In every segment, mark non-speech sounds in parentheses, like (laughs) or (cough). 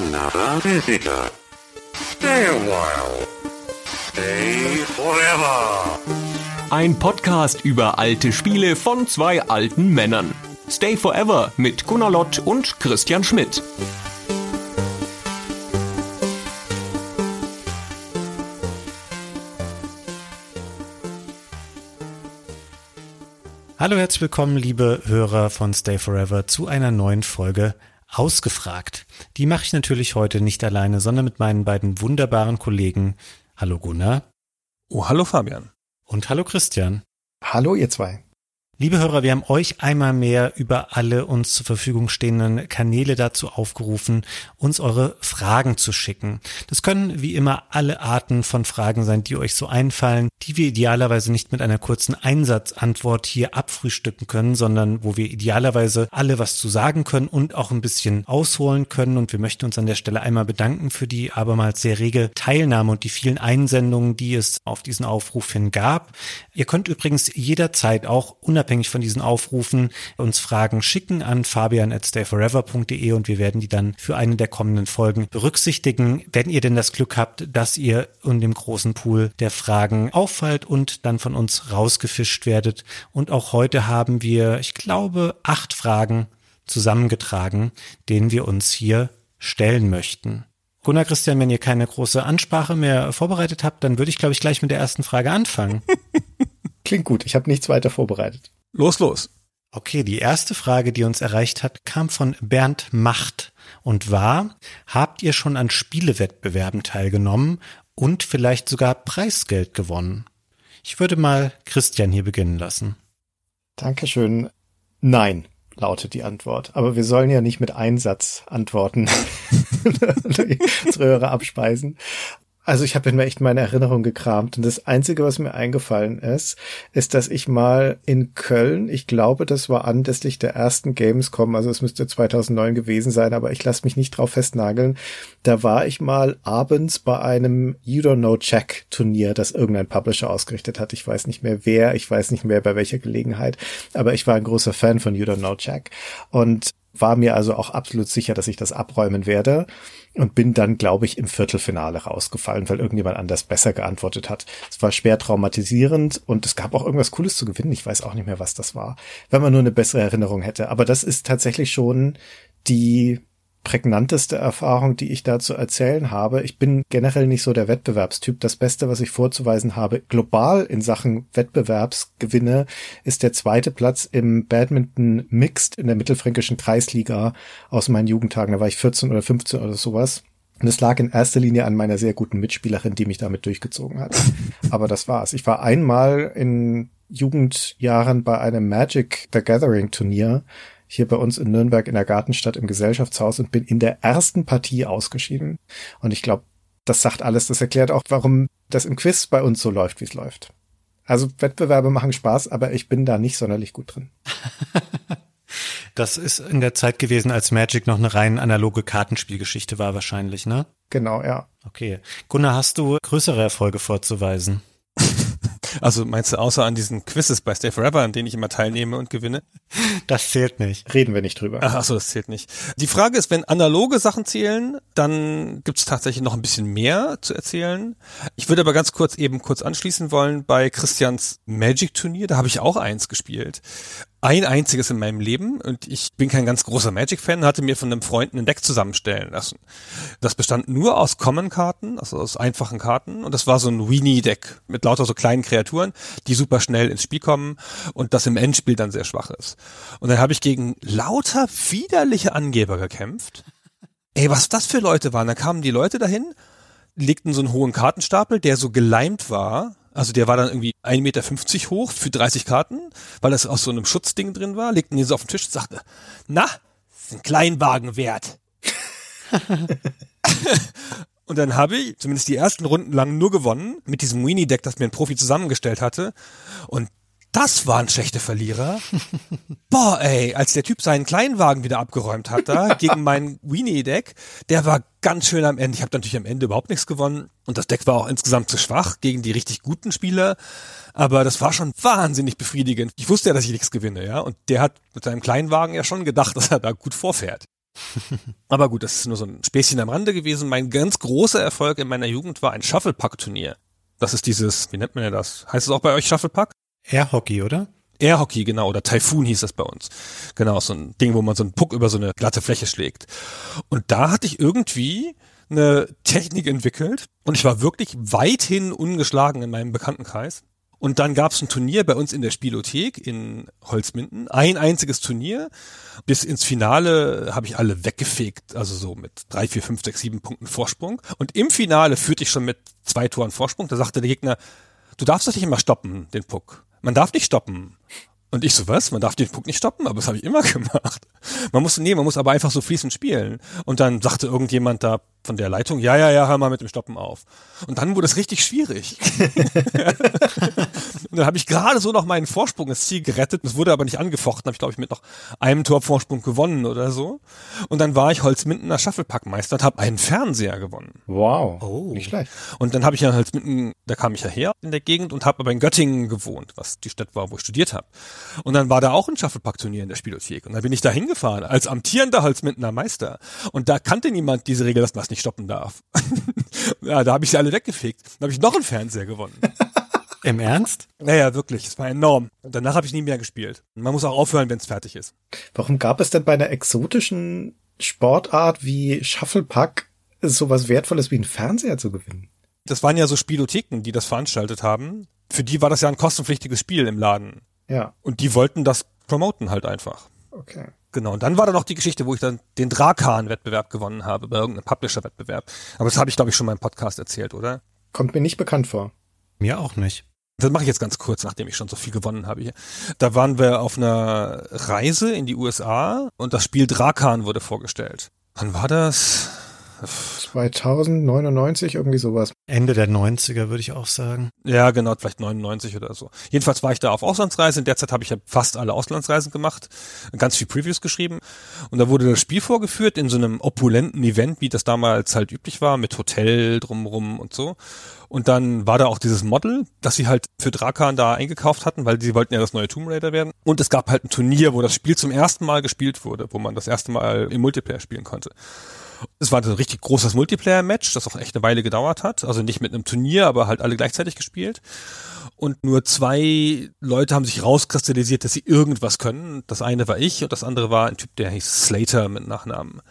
another visitor. Stay a while. Stay forever. Ein Podcast über alte Spiele von zwei alten Männern. Stay Forever mit Gunnar Lott und Christian Schmidt. Hallo, herzlich willkommen, liebe Hörer von Stay Forever, zu einer neuen Folge Ausgefragt. Die mache ich natürlich heute nicht alleine, sondern mit meinen beiden wunderbaren Kollegen. Hallo Gunnar. Oh, hallo Fabian. Und hallo Christian. Hallo ihr zwei. Liebe Hörer, wir haben euch einmal mehr über alle uns zur Verfügung stehenden Kanäle dazu aufgerufen, uns eure Fragen zu schicken. Das können wie immer alle Arten von Fragen sein, die euch so einfallen, die wir idealerweise nicht mit einer kurzen Einsatzantwort hier abfrühstücken können, sondern wo wir idealerweise alle was zu sagen können und auch ein bisschen ausholen können. Und wir möchten uns an der Stelle einmal bedanken für die abermals sehr rege Teilnahme und die vielen Einsendungen, die es auf diesen Aufruf hin gab. Ihr könnt übrigens jederzeit auch unabhängig unabhängig von diesen Aufrufen uns Fragen schicken an fabian at stayforever.de und wir werden die dann für eine der kommenden Folgen berücksichtigen, wenn ihr denn das Glück habt, dass ihr in dem großen Pool der Fragen auffallt und dann von uns rausgefischt werdet. Und auch heute haben wir, ich glaube, acht Fragen zusammengetragen, denen wir uns hier stellen möchten. Gunnar Christian, wenn ihr keine große Ansprache mehr vorbereitet habt, dann würde ich, glaube ich, gleich mit der ersten Frage anfangen. (laughs) Klingt gut, ich habe nichts weiter vorbereitet. Los, los. Okay, die erste Frage, die uns erreicht hat, kam von Bernd Macht und war, habt ihr schon an Spielewettbewerben teilgenommen und vielleicht sogar Preisgeld gewonnen? Ich würde mal Christian hier beginnen lassen. Dankeschön. Nein, lautet die Antwort. Aber wir sollen ja nicht mit Einsatz antworten, (laughs) unsere Hörer abspeisen. Also ich habe mir echt meine Erinnerung gekramt und das Einzige, was mir eingefallen ist, ist, dass ich mal in Köln, ich glaube, das war anlässlich der ersten Gamescom, also es müsste 2009 gewesen sein, aber ich lasse mich nicht drauf festnageln, da war ich mal abends bei einem You Don't Know Check Turnier, das irgendein Publisher ausgerichtet hat. Ich weiß nicht mehr wer, ich weiß nicht mehr bei welcher Gelegenheit, aber ich war ein großer Fan von You Don't Know Check und war mir also auch absolut sicher, dass ich das abräumen werde und bin dann, glaube ich, im Viertelfinale rausgefallen, weil irgendjemand anders besser geantwortet hat. Es war schwer traumatisierend und es gab auch irgendwas Cooles zu gewinnen. Ich weiß auch nicht mehr, was das war, wenn man nur eine bessere Erinnerung hätte. Aber das ist tatsächlich schon die prägnanteste Erfahrung, die ich da zu erzählen habe. Ich bin generell nicht so der Wettbewerbstyp. Das Beste, was ich vorzuweisen habe, global in Sachen Wettbewerbsgewinne, ist der zweite Platz im Badminton Mixed in der mittelfränkischen Kreisliga aus meinen Jugendtagen. Da war ich 14 oder 15 oder sowas. Und es lag in erster Linie an meiner sehr guten Mitspielerin, die mich damit durchgezogen hat. Aber das war's. Ich war einmal in Jugendjahren bei einem Magic the Gathering Turnier hier bei uns in Nürnberg in der Gartenstadt im Gesellschaftshaus und bin in der ersten Partie ausgeschieden. Und ich glaube, das sagt alles. Das erklärt auch, warum das im Quiz bei uns so läuft, wie es läuft. Also Wettbewerbe machen Spaß, aber ich bin da nicht sonderlich gut drin. (laughs) Das ist in der Zeit gewesen, als Magic noch eine rein analoge Kartenspielgeschichte war wahrscheinlich, ne? Genau, ja. Okay. Gunnar, hast du größere Erfolge vorzuweisen? (laughs) Also meinst du außer an diesen Quizzes bei Stay Forever, an denen ich immer teilnehme und gewinne? Das zählt nicht. Reden wir nicht drüber. Ach, ach so, das zählt nicht. Die Frage ist, wenn analoge Sachen zählen, dann gibt es tatsächlich noch ein bisschen mehr zu erzählen. Ich würde aber ganz kurz eben kurz anschließen wollen bei Christians Magic Turnier, da habe ich auch eins gespielt ein einziges in meinem Leben und ich bin kein ganz großer Magic-Fan, hatte mir von einem Freund ein Deck zusammenstellen lassen. Das bestand nur aus Common-Karten, also aus einfachen Karten und das war so ein Weenie-Deck mit lauter so kleinen Kreaturen, die super schnell ins Spiel kommen und das im Endspiel dann sehr schwach ist. Und dann habe ich gegen lauter widerliche Angeber gekämpft. Ey, was das für Leute waren. Da kamen die Leute dahin, legten so einen hohen Kartenstapel, der so geleimt war also der war dann irgendwie 1,50 Meter hoch für 30 Karten, weil das aus so einem Schutzding drin war, legten ihn so auf den Tisch und sagte, na, ist ein Kleinwagen wert. (laughs) und dann habe ich zumindest die ersten Runden lang nur gewonnen mit diesem Weenie-Deck, das mir ein Profi zusammengestellt hatte. Und das waren schlechte Verlierer. Boah, ey, als der Typ seinen Kleinwagen wieder abgeräumt hat da gegen mein Weenie-Deck, der war ganz schön am Ende. Ich habe natürlich am Ende überhaupt nichts gewonnen und das Deck war auch insgesamt zu schwach gegen die richtig guten Spieler, aber das war schon wahnsinnig befriedigend. Ich wusste ja, dass ich nichts gewinne, ja, und der hat mit seinem Kleinwagen ja schon gedacht, (laughs) dass er da gut vorfährt. Aber gut, das ist nur so ein Späßchen am Rande gewesen. Mein ganz großer Erfolg in meiner Jugend war ein Shufflepack-Turnier. Das ist dieses, wie nennt man ja das? Heißt es auch bei euch Shufflepack? Airhockey, oder? Airhockey, genau, oder Typhoon hieß das bei uns. Genau, so ein Ding, wo man so einen Puck über so eine glatte Fläche schlägt. Und da hatte ich irgendwie eine Technik entwickelt und ich war wirklich weithin ungeschlagen in meinem Bekanntenkreis. Und dann gab es ein Turnier bei uns in der Spielothek in Holzminden. Ein einziges Turnier. Bis ins Finale habe ich alle weggefegt. Also so mit drei, vier, fünf, sechs, sieben Punkten Vorsprung. Und im Finale führte ich schon mit zwei Toren Vorsprung. Da sagte der Gegner, du darfst doch nicht immer stoppen, den Puck. Man darf nicht stoppen. Und ich so, was? Man darf den Puck nicht stoppen? Aber das habe ich immer (laughs) gemacht. Man muss, nee, man muss aber einfach so fließend spielen. Und dann sagte irgendjemand da von der Leitung, ja, ja, ja, hör mal mit dem Stoppen auf. Und dann wurde es richtig schwierig. (laughs) und dann habe ich gerade so noch meinen Vorsprung ins Ziel gerettet. Es wurde aber nicht angefochten. Habe ich, glaube ich, mit noch einem Tor Vorsprung gewonnen oder so. Und dann war ich Holzmindener Shufflepackmeister und habe einen Fernseher gewonnen. Wow, oh. nicht schlecht. Und dann habe ich ja Holzminden, da kam ich ja her in der Gegend und habe aber in Göttingen gewohnt, was die Stadt war, wo ich studiert habe. Und dann war da auch ein Shufflepack-Turnier in der Spielothek. Und dann bin ich da hingefahren als amtierender Holzmindener Meister. Und da kannte niemand diese Regel, dass man nicht stoppen darf. (laughs) ja, da habe ich sie alle weggefegt. Dann habe ich noch einen Fernseher gewonnen. (laughs) Im Ernst? Naja, wirklich. Es war enorm. Und danach habe ich nie mehr gespielt. Man muss auch aufhören, wenn es fertig ist. Warum gab es denn bei einer exotischen Sportart wie Shufflepack sowas Wertvolles wie einen Fernseher zu gewinnen? Das waren ja so Spielotheken, die das veranstaltet haben. Für die war das ja ein kostenpflichtiges Spiel im Laden. Ja. Und die wollten das promoten halt einfach. Okay. Genau, und dann war da noch die Geschichte, wo ich dann den Drakan-Wettbewerb gewonnen habe, bei irgendeinem Publisher-Wettbewerb. Aber das habe ich, glaube ich, schon mal im Podcast erzählt, oder? Kommt mir nicht bekannt vor. Mir auch nicht. Das mache ich jetzt ganz kurz, nachdem ich schon so viel gewonnen habe hier. Da waren wir auf einer Reise in die USA und das Spiel Drakan wurde vorgestellt. Wann war das? 2099, irgendwie sowas. Ende der 90er, würde ich auch sagen. Ja, genau, vielleicht 99 oder so. Jedenfalls war ich da auf Auslandsreise. In der Zeit habe ich ja fast alle Auslandsreisen gemacht, ganz viel Previews geschrieben. Und da wurde das Spiel vorgeführt in so einem opulenten Event, wie das damals halt üblich war, mit Hotel drumrum und so. Und dann war da auch dieses Model, das sie halt für Drakan da eingekauft hatten, weil sie wollten ja das neue Tomb Raider werden. Und es gab halt ein Turnier, wo das Spiel zum ersten Mal gespielt wurde, wo man das erste Mal im Multiplayer spielen konnte. Es war ein richtig großes Multiplayer-Match, das auch echt eine Weile gedauert hat. Also nicht mit einem Turnier, aber halt alle gleichzeitig gespielt. Und nur zwei Leute haben sich rauskristallisiert, dass sie irgendwas können. Das eine war ich und das andere war ein Typ, der hieß Slater mit Nachnamen.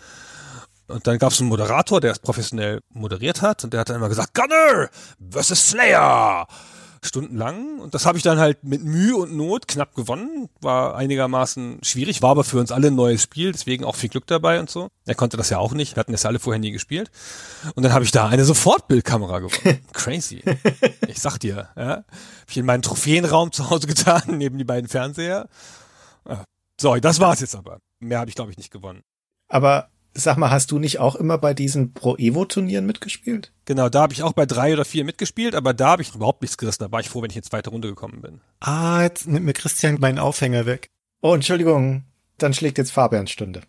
Und dann gab es einen Moderator, der es professionell moderiert hat und der hat dann immer gesagt, Gunner versus Slayer stundenlang. Und das habe ich dann halt mit Mühe und Not knapp gewonnen. War einigermaßen schwierig, war aber für uns alle ein neues Spiel, deswegen auch viel Glück dabei und so. Er konnte das ja auch nicht, wir hatten das ja alle vorher nie gespielt. Und dann habe ich da eine Sofortbildkamera gewonnen. (laughs) Crazy. Ich sag dir, ja. Hab ich in meinen Trophäenraum zu Hause getan, (laughs) neben die beiden Fernseher. So, das war's jetzt aber. Mehr habe ich, glaube ich, nicht gewonnen. Aber Sag mal, hast du nicht auch immer bei diesen Pro-Evo-Turnieren mitgespielt? Genau, da habe ich auch bei drei oder vier mitgespielt, aber da habe ich überhaupt nichts gerissen. Da war ich froh, wenn ich in die zweite Runde gekommen bin. Ah, jetzt nimmt mir Christian meinen Aufhänger weg. Oh, Entschuldigung, dann schlägt jetzt Fabians Stunde.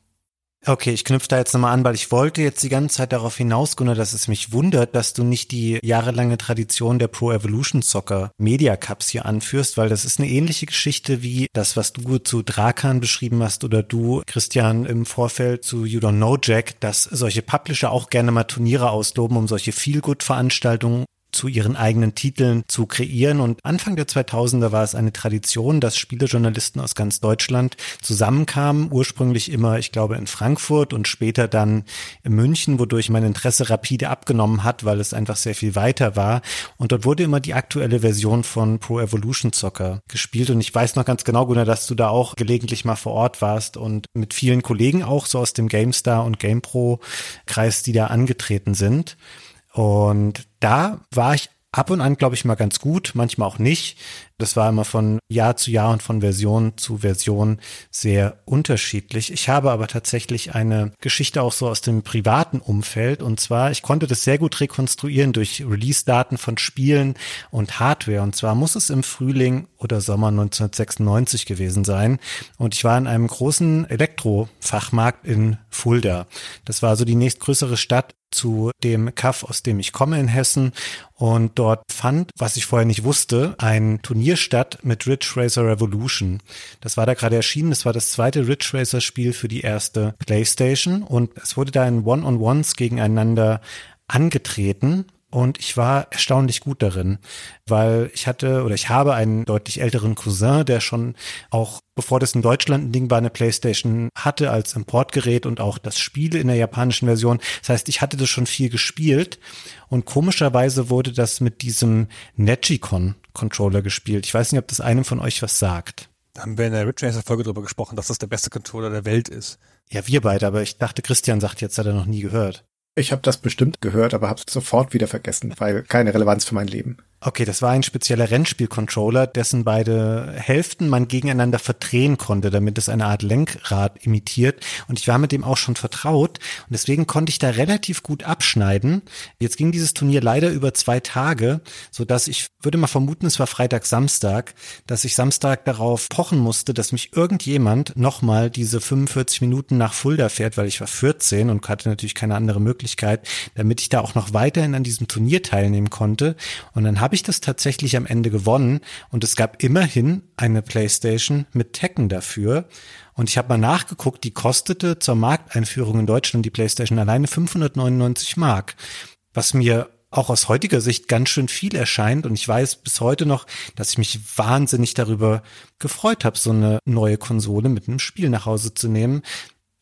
Okay, ich knüpfe da jetzt nochmal an, weil ich wollte jetzt die ganze Zeit darauf hinaus, Gunnar, dass es mich wundert, dass du nicht die jahrelange Tradition der Pro Evolution Soccer Media Cups hier anführst, weil das ist eine ähnliche Geschichte wie das, was du zu Drakan beschrieben hast oder du, Christian, im Vorfeld zu You Don't Know Jack, dass solche Publisher auch gerne mal Turniere ausloben, um solche Feel-Good-Veranstaltungen zu ihren eigenen Titeln zu kreieren. Und Anfang der 2000er war es eine Tradition, dass Spielejournalisten aus ganz Deutschland zusammenkamen, ursprünglich immer, ich glaube, in Frankfurt und später dann in München, wodurch mein Interesse rapide abgenommen hat, weil es einfach sehr viel weiter war. Und dort wurde immer die aktuelle Version von Pro Evolution Soccer gespielt. Und ich weiß noch ganz genau, Gunnar, dass du da auch gelegentlich mal vor Ort warst und mit vielen Kollegen auch so aus dem GameStar und GamePro Kreis, die da angetreten sind. Und da war ich ab und an, glaube ich, mal ganz gut, manchmal auch nicht. Das war immer von Jahr zu Jahr und von Version zu Version sehr unterschiedlich. Ich habe aber tatsächlich eine Geschichte auch so aus dem privaten Umfeld. Und zwar, ich konnte das sehr gut rekonstruieren durch Release-Daten von Spielen und Hardware. Und zwar muss es im Frühling oder Sommer 1996 gewesen sein. Und ich war in einem großen Elektrofachmarkt in Fulda. Das war so die nächstgrößere Stadt zu dem Kaff, aus dem ich komme in Hessen. Und dort fand, was ich vorher nicht wusste, ein Turnier statt mit Ridge Racer Revolution. Das war da gerade erschienen. Das war das zweite Ridge Racer Spiel für die erste PlayStation. Und es wurde da in One-on-Ones gegeneinander angetreten und ich war erstaunlich gut darin, weil ich hatte oder ich habe einen deutlich älteren Cousin, der schon auch bevor das in Deutschland ein Ding war, eine Playstation hatte als Importgerät und auch das Spiel in der japanischen Version. Das heißt, ich hatte das schon viel gespielt und komischerweise wurde das mit diesem Negicon Controller gespielt. Ich weiß nicht, ob das einem von euch was sagt. Da haben wir in der Ridge Racer Folge drüber gesprochen, dass das der beste Controller der Welt ist. Ja, wir beide, aber ich dachte, Christian sagt jetzt, hat er noch nie gehört. Ich habe das bestimmt gehört, aber habe es sofort wieder vergessen, weil keine Relevanz für mein Leben. Okay, das war ein spezieller Rennspiel-Controller, dessen beide Hälften man gegeneinander verdrehen konnte, damit es eine Art Lenkrad imitiert. Und ich war mit dem auch schon vertraut und deswegen konnte ich da relativ gut abschneiden. Jetzt ging dieses Turnier leider über zwei Tage, so dass ich würde mal vermuten, es war Freitag, Samstag, dass ich Samstag darauf pochen musste, dass mich irgendjemand nochmal diese 45 Minuten nach Fulda fährt, weil ich war 14 und hatte natürlich keine andere Möglichkeit, damit ich da auch noch weiterhin an diesem Turnier teilnehmen konnte. Und dann ich das tatsächlich am Ende gewonnen und es gab immerhin eine PlayStation mit Tekken dafür. Und ich habe mal nachgeguckt, die kostete zur Markteinführung in Deutschland die PlayStation alleine 599 Mark, was mir auch aus heutiger Sicht ganz schön viel erscheint. Und ich weiß bis heute noch, dass ich mich wahnsinnig darüber gefreut habe, so eine neue Konsole mit einem Spiel nach Hause zu nehmen.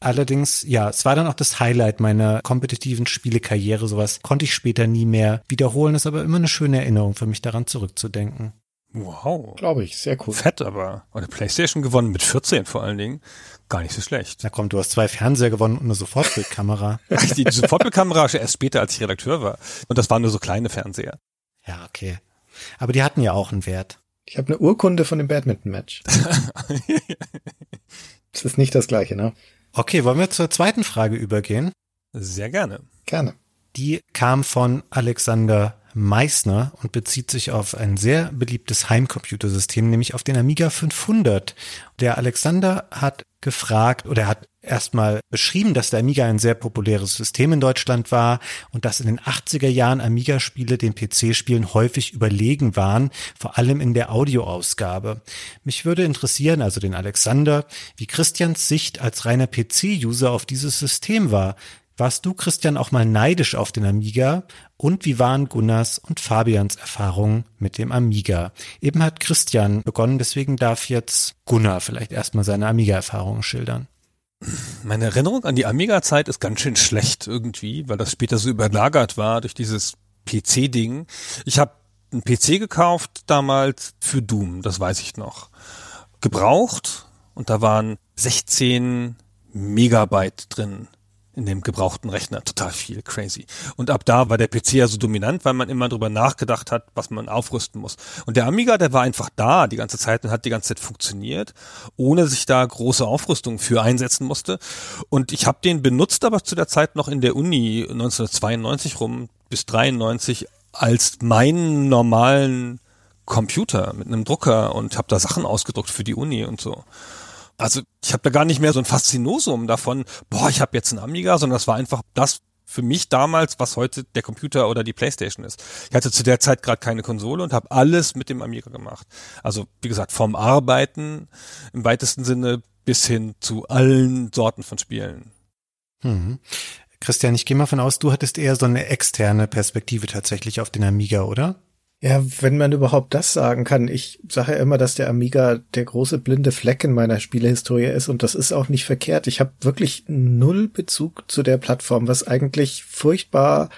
Allerdings, ja, es war dann auch das Highlight meiner kompetitiven Spielekarriere. Sowas konnte ich später nie mehr wiederholen. ist aber immer eine schöne Erinnerung für mich, daran zurückzudenken. Wow. Glaube ich, sehr cool. Fett aber. Und eine Playstation gewonnen mit 14 vor allen Dingen. Gar nicht so schlecht. Na komm, du hast zwei Fernseher gewonnen und eine Sofortbildkamera. (laughs) die Sofortbildkamera erst später, als ich Redakteur war. Und das waren nur so kleine Fernseher. Ja, okay. Aber die hatten ja auch einen Wert. Ich habe eine Urkunde von dem Badminton-Match. (laughs) das ist nicht das gleiche, ne? Okay, wollen wir zur zweiten Frage übergehen? Sehr gerne. Gerne. Die kam von Alexander Meissner und bezieht sich auf ein sehr beliebtes Heimcomputersystem, nämlich auf den Amiga 500. Der Alexander hat gefragt oder hat erstmal beschrieben, dass der Amiga ein sehr populäres System in Deutschland war und dass in den 80er Jahren Amiga-Spiele den PC-Spielen häufig überlegen waren, vor allem in der Audioausgabe. Mich würde interessieren, also den Alexander, wie Christians Sicht als reiner PC-User auf dieses System war. Warst du, Christian, auch mal neidisch auf den Amiga? Und wie waren Gunnars und Fabians Erfahrungen mit dem Amiga? Eben hat Christian begonnen, deswegen darf jetzt Gunnar vielleicht erstmal seine Amiga-Erfahrungen schildern. Meine Erinnerung an die Amiga-Zeit ist ganz schön schlecht irgendwie, weil das später so überlagert war durch dieses PC-Ding. Ich habe einen PC gekauft damals für Doom, das weiß ich noch. Gebraucht und da waren 16 Megabyte drin in dem gebrauchten Rechner. Total viel, crazy. Und ab da war der PC ja so dominant, weil man immer drüber nachgedacht hat, was man aufrüsten muss. Und der Amiga, der war einfach da die ganze Zeit und hat die ganze Zeit funktioniert, ohne sich da große Aufrüstung für einsetzen musste. Und ich habe den benutzt, aber zu der Zeit noch in der Uni 1992 rum bis 93 als meinen normalen Computer mit einem Drucker und habe da Sachen ausgedruckt für die Uni und so also ich habe da gar nicht mehr so ein Faszinosum davon, boah, ich habe jetzt einen Amiga, sondern das war einfach das für mich damals, was heute der Computer oder die Playstation ist. Ich hatte zu der Zeit gerade keine Konsole und habe alles mit dem Amiga gemacht. Also wie gesagt, vom Arbeiten im weitesten Sinne bis hin zu allen Sorten von Spielen. Mhm. Christian, ich gehe mal von aus, du hattest eher so eine externe Perspektive tatsächlich auf den Amiga, oder? Ja, wenn man überhaupt das sagen kann. Ich sage ja immer, dass der Amiga der große blinde Fleck in meiner Spielehistorie ist und das ist auch nicht verkehrt. Ich habe wirklich null Bezug zu der Plattform, was eigentlich furchtbar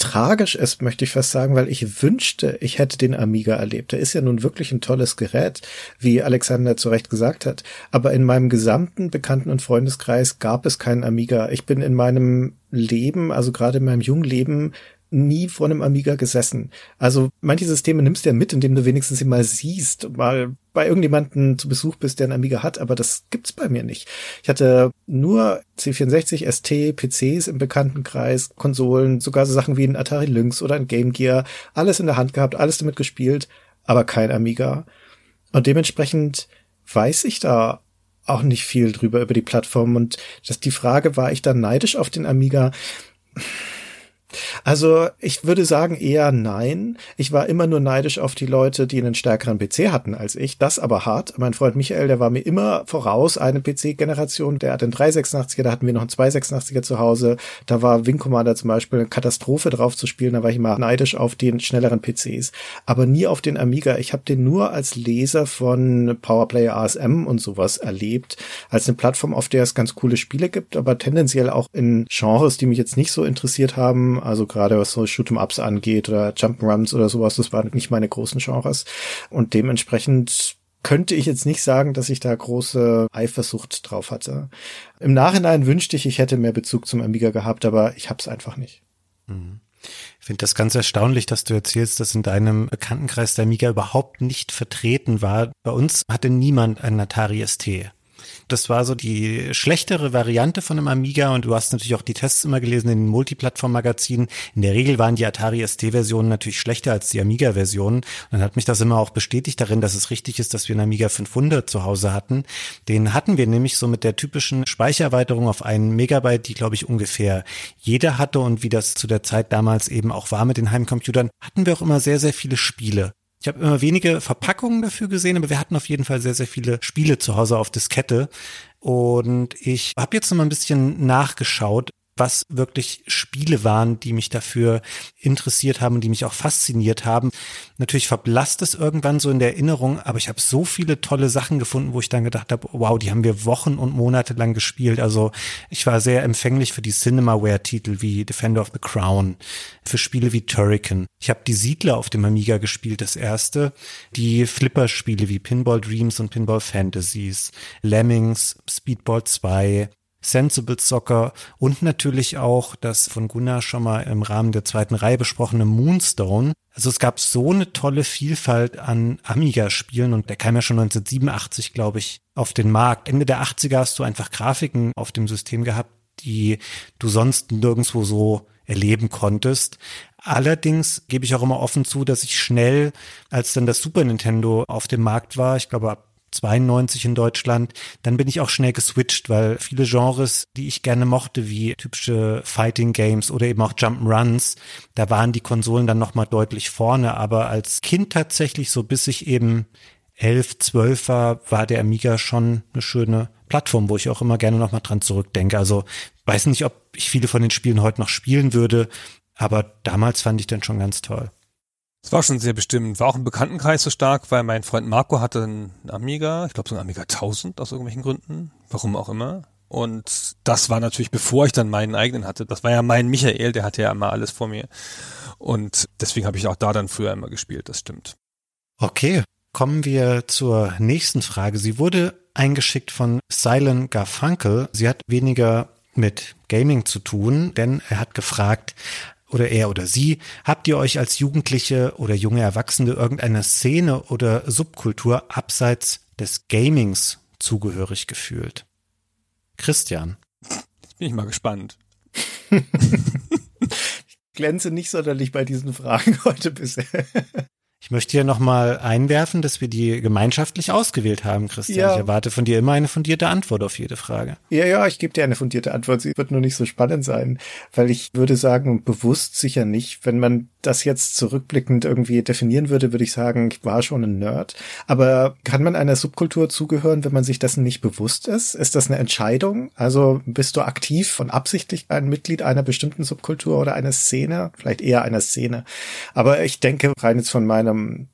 tragisch ist, möchte ich fast sagen, weil ich wünschte, ich hätte den Amiga erlebt. Der ist ja nun wirklich ein tolles Gerät, wie Alexander zu Recht gesagt hat. Aber in meinem gesamten Bekannten- und Freundeskreis gab es keinen Amiga. Ich bin in meinem Leben, also gerade in meinem jungen Leben, nie vor einem Amiga gesessen. Also manche Systeme nimmst du ja mit, indem du wenigstens sie mal siehst, mal bei irgendjemanden zu Besuch bist, der einen Amiga hat, aber das gibt's bei mir nicht. Ich hatte nur C64, ST, PCs im Bekanntenkreis, Konsolen, sogar so Sachen wie ein Atari Lynx oder ein Game Gear, alles in der Hand gehabt, alles damit gespielt, aber kein Amiga. Und dementsprechend weiß ich da auch nicht viel drüber über die Plattform und das, die Frage, war ich da neidisch auf den Amiga? Also ich würde sagen eher nein. Ich war immer nur neidisch auf die Leute, die einen stärkeren PC hatten als ich. Das aber hart. Mein Freund Michael, der war mir immer voraus, eine PC-Generation. Der hat einen 386er, da hatten wir noch einen 286er zu Hause. Da war Wing Commander zum Beispiel eine Katastrophe drauf zu spielen. Da war ich immer neidisch auf den schnelleren PCs. Aber nie auf den Amiga. Ich habe den nur als Leser von Powerplayer ASM und sowas erlebt. Als eine Plattform, auf der es ganz coole Spiele gibt, aber tendenziell auch in Genres, die mich jetzt nicht so interessiert haben. Also gerade was so Shoot'em-Ups angeht oder Jump'n'Runs oder sowas, das waren nicht meine großen Genres. Und dementsprechend könnte ich jetzt nicht sagen, dass ich da große Eifersucht drauf hatte. Im Nachhinein wünschte ich, ich hätte mehr Bezug zum Amiga gehabt, aber ich hab's einfach nicht. Ich finde das ganz erstaunlich, dass du erzählst, dass in deinem Bekanntenkreis der Amiga überhaupt nicht vertreten war. Bei uns hatte niemand einen Atari ST. Das war so die schlechtere Variante von einem Amiga und du hast natürlich auch die Tests immer gelesen in den Multiplattform-Magazinen. In der Regel waren die Atari ST-Versionen natürlich schlechter als die Amiga-Versionen. Dann hat mich das immer auch bestätigt darin, dass es richtig ist, dass wir einen Amiga 500 zu Hause hatten. Den hatten wir nämlich so mit der typischen Speichererweiterung auf einen Megabyte, die glaube ich ungefähr jeder hatte und wie das zu der Zeit damals eben auch war mit den Heimcomputern, hatten wir auch immer sehr, sehr viele Spiele. Ich habe immer wenige Verpackungen dafür gesehen, aber wir hatten auf jeden Fall sehr, sehr viele Spiele zu Hause auf Diskette. Und ich habe jetzt noch mal ein bisschen nachgeschaut, was wirklich Spiele waren, die mich dafür interessiert haben und die mich auch fasziniert haben. Natürlich verblasst es irgendwann so in der Erinnerung, aber ich habe so viele tolle Sachen gefunden, wo ich dann gedacht habe, wow, die haben wir Wochen und Monate lang gespielt. Also ich war sehr empfänglich für die Cinemaware-Titel wie Defender of the Crown, für Spiele wie Turrican. Ich habe die Siedler auf dem Amiga gespielt, das erste, die Flipper-Spiele wie Pinball Dreams und Pinball Fantasies, Lemmings, Speedball 2, Sensible Soccer und natürlich auch das von Gunnar schon mal im Rahmen der zweiten Reihe besprochene Moonstone. Also es gab so eine tolle Vielfalt an Amiga-Spielen und der kam ja schon 1987, glaube ich, auf den Markt. Ende der 80er hast du einfach Grafiken auf dem System gehabt, die du sonst nirgendwo so erleben konntest. Allerdings gebe ich auch immer offen zu, dass ich schnell, als dann das Super Nintendo auf dem Markt war, ich glaube ab 92 in Deutschland, dann bin ich auch schnell geswitcht, weil viele Genres, die ich gerne mochte, wie typische Fighting Games oder eben auch Jump'n'Runs, da waren die Konsolen dann nochmal deutlich vorne, aber als Kind tatsächlich, so bis ich eben elf, zwölf war, war der Amiga schon eine schöne Plattform, wo ich auch immer gerne nochmal dran zurückdenke. Also weiß nicht, ob ich viele von den Spielen heute noch spielen würde, aber damals fand ich den schon ganz toll. Es war schon sehr bestimmt. War auch im Bekanntenkreis so stark, weil mein Freund Marco hatte einen Amiga, ich glaube so einen Amiga 1000 aus irgendwelchen Gründen, warum auch immer. Und das war natürlich, bevor ich dann meinen eigenen hatte. Das war ja mein Michael, der hatte ja immer alles vor mir. Und deswegen habe ich auch da dann früher immer gespielt, das stimmt. Okay, kommen wir zur nächsten Frage. Sie wurde eingeschickt von Silent Garfunkel. Sie hat weniger mit Gaming zu tun, denn er hat gefragt, oder er oder sie, habt ihr euch als Jugendliche oder junge Erwachsene irgendeiner Szene oder Subkultur abseits des Gamings zugehörig gefühlt? Christian. Jetzt bin ich mal gespannt. (laughs) ich glänze nicht sonderlich bei diesen Fragen (laughs) heute bisher. Ich möchte hier nochmal einwerfen, dass wir die gemeinschaftlich ausgewählt haben, Christian. Ja. Ich erwarte von dir immer eine fundierte Antwort auf jede Frage. Ja, ja, ich gebe dir eine fundierte Antwort. Sie wird nur nicht so spannend sein, weil ich würde sagen, bewusst sicher nicht. Wenn man das jetzt zurückblickend irgendwie definieren würde, würde ich sagen, ich war schon ein Nerd. Aber kann man einer Subkultur zugehören, wenn man sich dessen nicht bewusst ist? Ist das eine Entscheidung? Also bist du aktiv und absichtlich ein Mitglied einer bestimmten Subkultur oder einer Szene? Vielleicht eher einer Szene. Aber ich denke rein jetzt von meiner meinem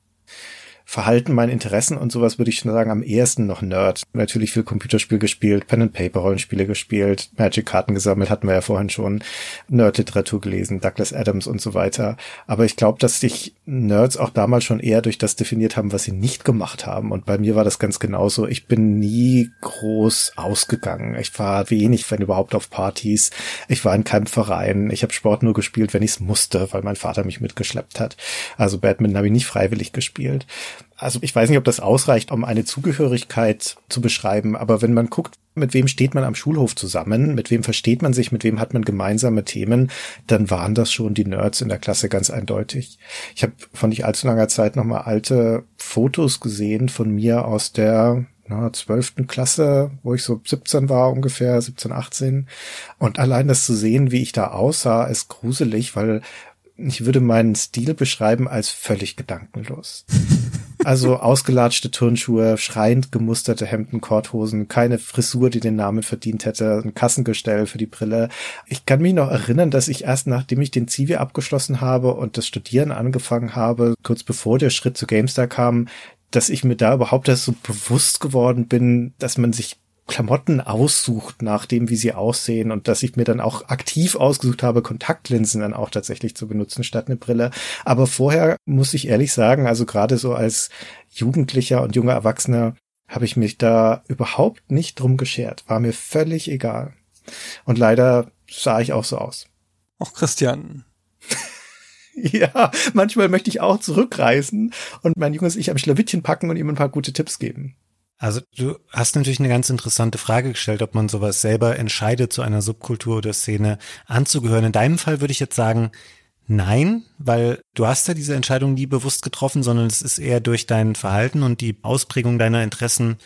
Verhalten, meinen Interessen und sowas würde ich sagen, am ehesten noch Nerd. Natürlich viel Computerspiel gespielt, Pen and Paper Rollenspiele gespielt, Magic Karten gesammelt, hatten wir ja vorhin schon, Nerd-Literatur gelesen, Douglas Adams und so weiter. Aber ich glaube, dass sich Nerds auch damals schon eher durch das definiert haben, was sie nicht gemacht haben. Und bei mir war das ganz genauso. Ich bin nie groß ausgegangen. Ich war wenig, wenn überhaupt, auf Partys. Ich war in keinem Verein. Ich habe Sport nur gespielt, wenn ich es musste, weil mein Vater mich mitgeschleppt hat. Also Badminton habe ich nicht freiwillig gespielt also ich weiß nicht, ob das ausreicht, um eine Zugehörigkeit zu beschreiben, aber wenn man guckt, mit wem steht man am Schulhof zusammen, mit wem versteht man sich, mit wem hat man gemeinsame Themen, dann waren das schon die Nerds in der Klasse ganz eindeutig. Ich habe von nicht allzu langer Zeit nochmal alte Fotos gesehen von mir aus der 12. Klasse, wo ich so 17 war ungefähr, 17, 18. Und allein das zu sehen, wie ich da aussah, ist gruselig, weil ich würde meinen Stil beschreiben als völlig gedankenlos. Also ausgelatschte Turnschuhe, schreiend gemusterte Hemden, Korthosen, keine Frisur, die den Namen verdient hätte, ein Kassengestell für die Brille. Ich kann mich noch erinnern, dass ich erst nachdem ich den Zivi abgeschlossen habe und das Studieren angefangen habe, kurz bevor der Schritt zu GameStar kam, dass ich mir da überhaupt erst so bewusst geworden bin, dass man sich Klamotten aussucht nach dem, wie sie aussehen und dass ich mir dann auch aktiv ausgesucht habe, Kontaktlinsen dann auch tatsächlich zu benutzen statt eine Brille. Aber vorher muss ich ehrlich sagen, also gerade so als Jugendlicher und junger Erwachsener habe ich mich da überhaupt nicht drum geschert. War mir völlig egal. Und leider sah ich auch so aus. Ach, Christian. (laughs) ja, manchmal möchte ich auch zurückreisen und mein junges Ich am Schlawittchen packen und ihm ein paar gute Tipps geben. Also du hast natürlich eine ganz interessante Frage gestellt, ob man sowas selber entscheidet, zu einer Subkultur oder Szene anzugehören. In deinem Fall würde ich jetzt sagen, nein, weil du hast ja diese Entscheidung nie bewusst getroffen, sondern es ist eher durch dein Verhalten und die Ausprägung deiner Interessen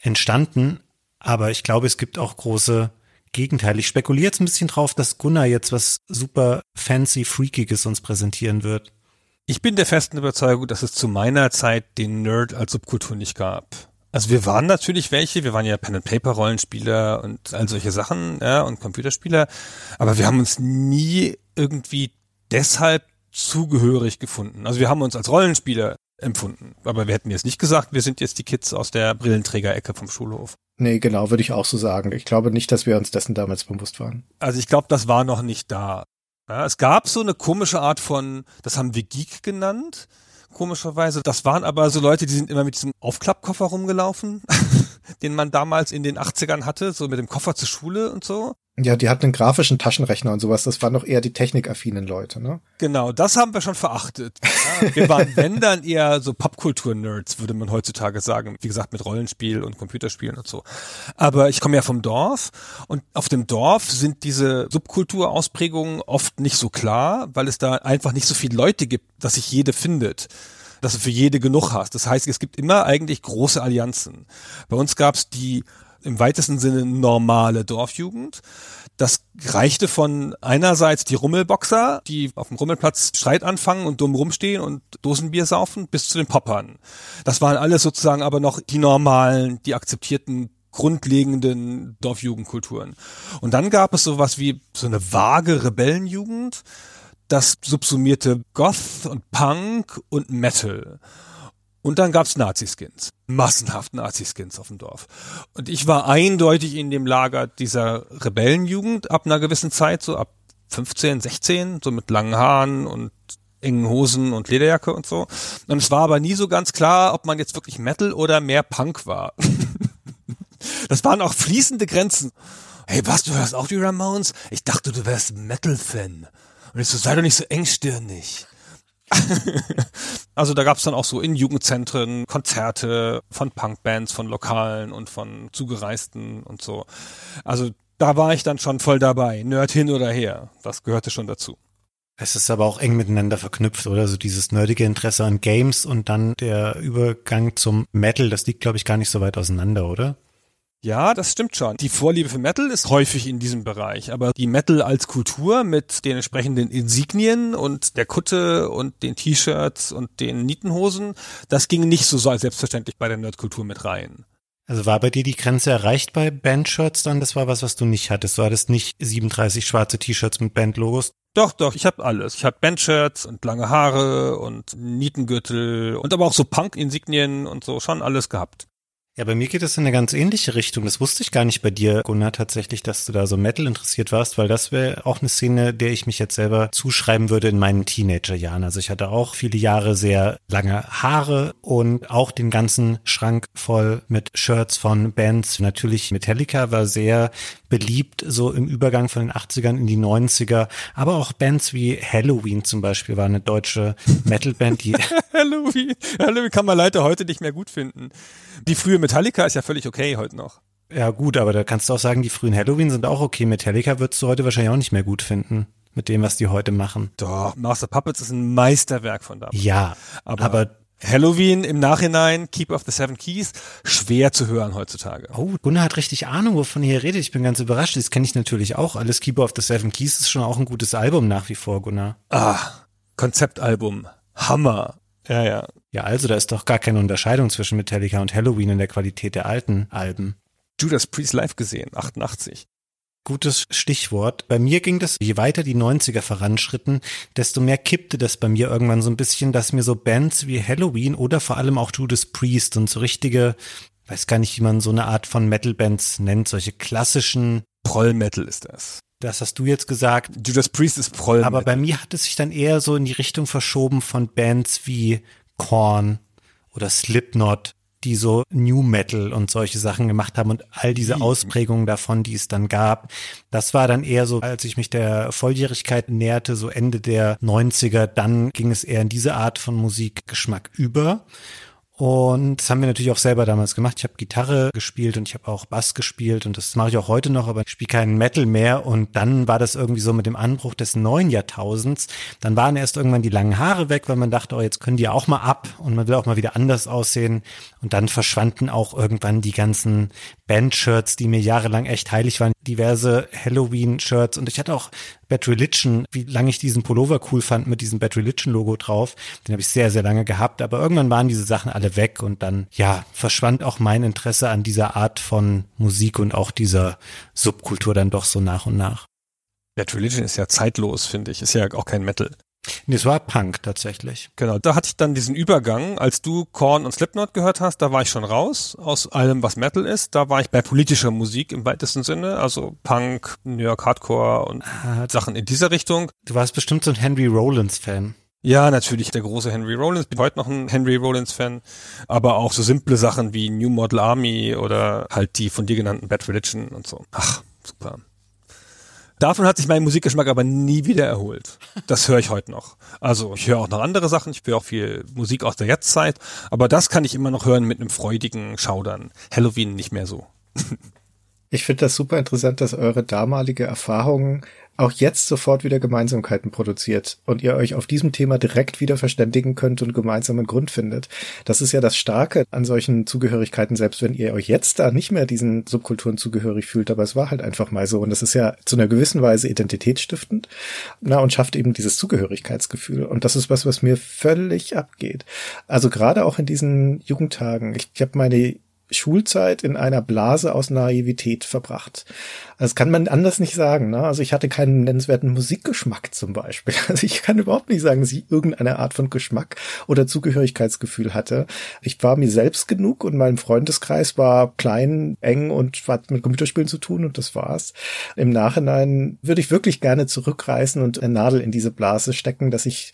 entstanden. Aber ich glaube, es gibt auch große Gegenteile. Ich spekuliere jetzt ein bisschen drauf, dass Gunnar jetzt was super fancy, freakiges uns präsentieren wird. Ich bin der festen Überzeugung, dass es zu meiner Zeit den Nerd als Subkultur nicht gab. Also wir waren natürlich welche, wir waren ja Pen and Paper Rollenspieler und all solche Sachen, ja, und Computerspieler, aber wir haben uns nie irgendwie deshalb zugehörig gefunden. Also wir haben uns als Rollenspieler empfunden, aber wir hätten jetzt nicht gesagt, wir sind jetzt die Kids aus der Brillenträgerecke vom Schulhof. Nee, genau, würde ich auch so sagen. Ich glaube nicht, dass wir uns dessen damals bewusst waren. Also ich glaube, das war noch nicht da. Ja, es gab so eine komische Art von, das haben wir Geek genannt komischerweise. Das waren aber so Leute, die sind immer mit diesem Aufklappkoffer rumgelaufen, (laughs) den man damals in den 80ern hatte, so mit dem Koffer zur Schule und so. Ja, die hatten einen grafischen Taschenrechner und sowas. Das waren noch eher die technikaffinen Leute, ne? Genau, das haben wir schon verachtet. Ja, wir waren, wenn (laughs) dann eher so Popkultur-Nerds, würde man heutzutage sagen. Wie gesagt, mit Rollenspiel und Computerspielen und so. Aber ich komme ja vom Dorf und auf dem Dorf sind diese Subkulturausprägungen oft nicht so klar, weil es da einfach nicht so viele Leute gibt, dass sich jede findet dass du für jede genug hast. Das heißt, es gibt immer eigentlich große Allianzen. Bei uns gab es die im weitesten Sinne normale Dorfjugend. Das reichte von einerseits die Rummelboxer, die auf dem Rummelplatz Streit anfangen und dumm rumstehen und Dosenbier saufen, bis zu den Poppern. Das waren alles sozusagen aber noch die normalen, die akzeptierten grundlegenden Dorfjugendkulturen. Und dann gab es sowas wie so eine vage Rebellenjugend, das subsumierte Goth und Punk und Metal. Und dann gab's Nazi-Skins. Massenhaft Nazi-Skins auf dem Dorf. Und ich war eindeutig in dem Lager dieser Rebellenjugend ab einer gewissen Zeit, so ab 15, 16, so mit langen Haaren und engen Hosen und Lederjacke und so. Und es war aber nie so ganz klar, ob man jetzt wirklich Metal oder mehr Punk war. (laughs) das waren auch fließende Grenzen. Hey, was, du hörst auch die Ramones? Ich dachte, du wärst Metal-Fan. Und ich so, sei doch nicht so engstirnig. (laughs) also da gab's dann auch so in Jugendzentren Konzerte von Punkbands, von Lokalen und von Zugereisten und so. Also da war ich dann schon voll dabei. Nerd hin oder her. Das gehörte schon dazu. Es ist aber auch eng miteinander verknüpft, oder? So dieses nerdige Interesse an Games und dann der Übergang zum Metal, das liegt, glaube ich, gar nicht so weit auseinander, oder? Ja, das stimmt schon. Die Vorliebe für Metal ist häufig in diesem Bereich, aber die Metal als Kultur mit den entsprechenden Insignien und der Kutte und den T-Shirts und den Nietenhosen, das ging nicht so selbstverständlich bei der Nerdkultur mit rein. Also war bei dir die Grenze erreicht bei Bandshirts dann? Das war was, was du nicht hattest. Du hattest nicht 37 schwarze T-Shirts mit Bandlogos. Doch, doch, ich habe alles. Ich habe Bandshirts und lange Haare und Nietengürtel und aber auch so Punk-Insignien und so, schon alles gehabt. Ja, bei mir geht es in eine ganz ähnliche Richtung. Das wusste ich gar nicht bei dir, Gunnar, tatsächlich, dass du da so Metal interessiert warst, weil das wäre auch eine Szene, der ich mich jetzt selber zuschreiben würde in meinen Teenagerjahren. Also ich hatte auch viele Jahre sehr lange Haare und auch den ganzen Schrank voll mit Shirts von Bands. Natürlich Metallica war sehr beliebt, so im Übergang von den 80ern in die 90er. Aber auch Bands wie Halloween zum Beispiel war eine deutsche Metalband, die (laughs) Halloween. Halloween kann man leider heute nicht mehr gut finden. Die frühe Metallica ist ja völlig okay heute noch. Ja gut, aber da kannst du auch sagen, die frühen Halloween sind auch okay. Metallica würdest du heute wahrscheinlich auch nicht mehr gut finden mit dem, was die heute machen. Doch, Master Puppets ist ein Meisterwerk von da. Ja, aber, aber Halloween im Nachhinein, Keep of the Seven Keys, schwer zu hören heutzutage. Oh, Gunnar hat richtig Ahnung, wovon ihr redet. Ich bin ganz überrascht. Das kenne ich natürlich auch. Alles Keeper of the Seven Keys ist schon auch ein gutes Album nach wie vor, Gunnar. Ah, Konzeptalbum. Hammer. Ja, ja. Ja, also da ist doch gar keine Unterscheidung zwischen Metallica und Halloween in der Qualität der alten Alben. Judas Priest live gesehen, 88. Gutes Stichwort. Bei mir ging das, je weiter die 90er voranschritten, desto mehr kippte das bei mir irgendwann so ein bisschen, dass mir so Bands wie Halloween oder vor allem auch Judas Priest und so richtige, weiß gar nicht, wie man so eine Art von Metal-Bands nennt, solche klassischen. Proll-Metal ist das. Das hast du jetzt gesagt. Judas Priest ist Proll. -Metal. Aber bei mir hat es sich dann eher so in die Richtung verschoben von Bands wie Korn oder Slipknot die so New Metal und solche Sachen gemacht haben und all diese Ausprägungen davon, die es dann gab. Das war dann eher so, als ich mich der Volljährigkeit näherte, so Ende der 90er, dann ging es eher in diese Art von Musikgeschmack über. Und das haben wir natürlich auch selber damals gemacht. Ich habe Gitarre gespielt und ich habe auch Bass gespielt und das mache ich auch heute noch, aber ich spiele keinen Metal mehr. Und dann war das irgendwie so mit dem Anbruch des neuen Jahrtausends. Dann waren erst irgendwann die langen Haare weg, weil man dachte, oh, jetzt können die auch mal ab und man will auch mal wieder anders aussehen. Und dann verschwanden auch irgendwann die ganzen Band-Shirts, die mir jahrelang echt heilig waren, diverse Halloween-Shirts. Und ich hatte auch Bad Religion, wie lange ich diesen Pullover cool fand mit diesem Bad Religion Logo drauf. Den habe ich sehr, sehr lange gehabt. Aber irgendwann waren diese Sachen alle weg und dann, ja, verschwand auch mein Interesse an dieser Art von Musik und auch dieser Subkultur dann doch so nach und nach. Bad Religion ist ja zeitlos, finde ich. Ist ja auch kein Metal. Nee, es war Punk tatsächlich. Genau, da hatte ich dann diesen Übergang, als du Korn und Slipknot gehört hast, da war ich schon raus aus allem, was Metal ist. Da war ich bei politischer Musik im weitesten Sinne, also Punk, New York Hardcore und ah, Sachen in dieser Richtung. Du warst bestimmt so ein Henry Rollins-Fan. Ja, natürlich der große Henry Rollins. Bin heute noch ein Henry Rollins-Fan. Aber auch so simple Sachen wie New Model Army oder halt die von dir genannten Bad Religion und so. Ach, super. Davon hat sich mein Musikgeschmack aber nie wieder erholt. Das höre ich heute noch. Also ich höre auch noch andere Sachen, ich höre auch viel Musik aus der Jetztzeit, aber das kann ich immer noch hören mit einem freudigen Schaudern. Halloween nicht mehr so. (laughs) Ich finde das super interessant, dass eure damalige Erfahrung auch jetzt sofort wieder Gemeinsamkeiten produziert und ihr euch auf diesem Thema direkt wieder verständigen könnt und gemeinsamen Grund findet. Das ist ja das Starke an solchen Zugehörigkeiten, selbst wenn ihr euch jetzt da nicht mehr diesen Subkulturen zugehörig fühlt, aber es war halt einfach mal so und das ist ja zu einer gewissen Weise identitätsstiftend, na und schafft eben dieses Zugehörigkeitsgefühl und das ist was, was mir völlig abgeht. Also gerade auch in diesen Jugendtagen. Ich, ich habe meine Schulzeit in einer Blase aus Naivität verbracht. Das kann man anders nicht sagen. Ne? Also ich hatte keinen nennenswerten Musikgeschmack zum Beispiel. (laughs) Also ich kann überhaupt nicht sagen, dass ich irgendeine Art von Geschmack oder Zugehörigkeitsgefühl hatte. Ich war mir selbst genug und mein Freundeskreis war klein, eng und hat mit Computerspielen zu tun und das war's. Im Nachhinein würde ich wirklich gerne zurückreißen und eine Nadel in diese Blase stecken, dass ich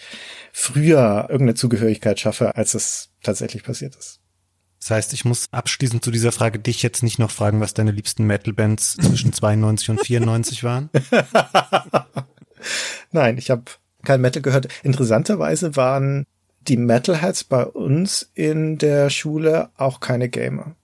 früher irgendeine Zugehörigkeit schaffe, als es tatsächlich passiert ist. Das heißt, ich muss abschließend zu dieser Frage dich jetzt nicht noch fragen, was deine liebsten Metal-Bands zwischen (laughs) 92 und 94 waren. (laughs) Nein, ich habe kein Metal gehört. Interessanterweise waren die Metalheads bei uns in der Schule auch keine Gamer.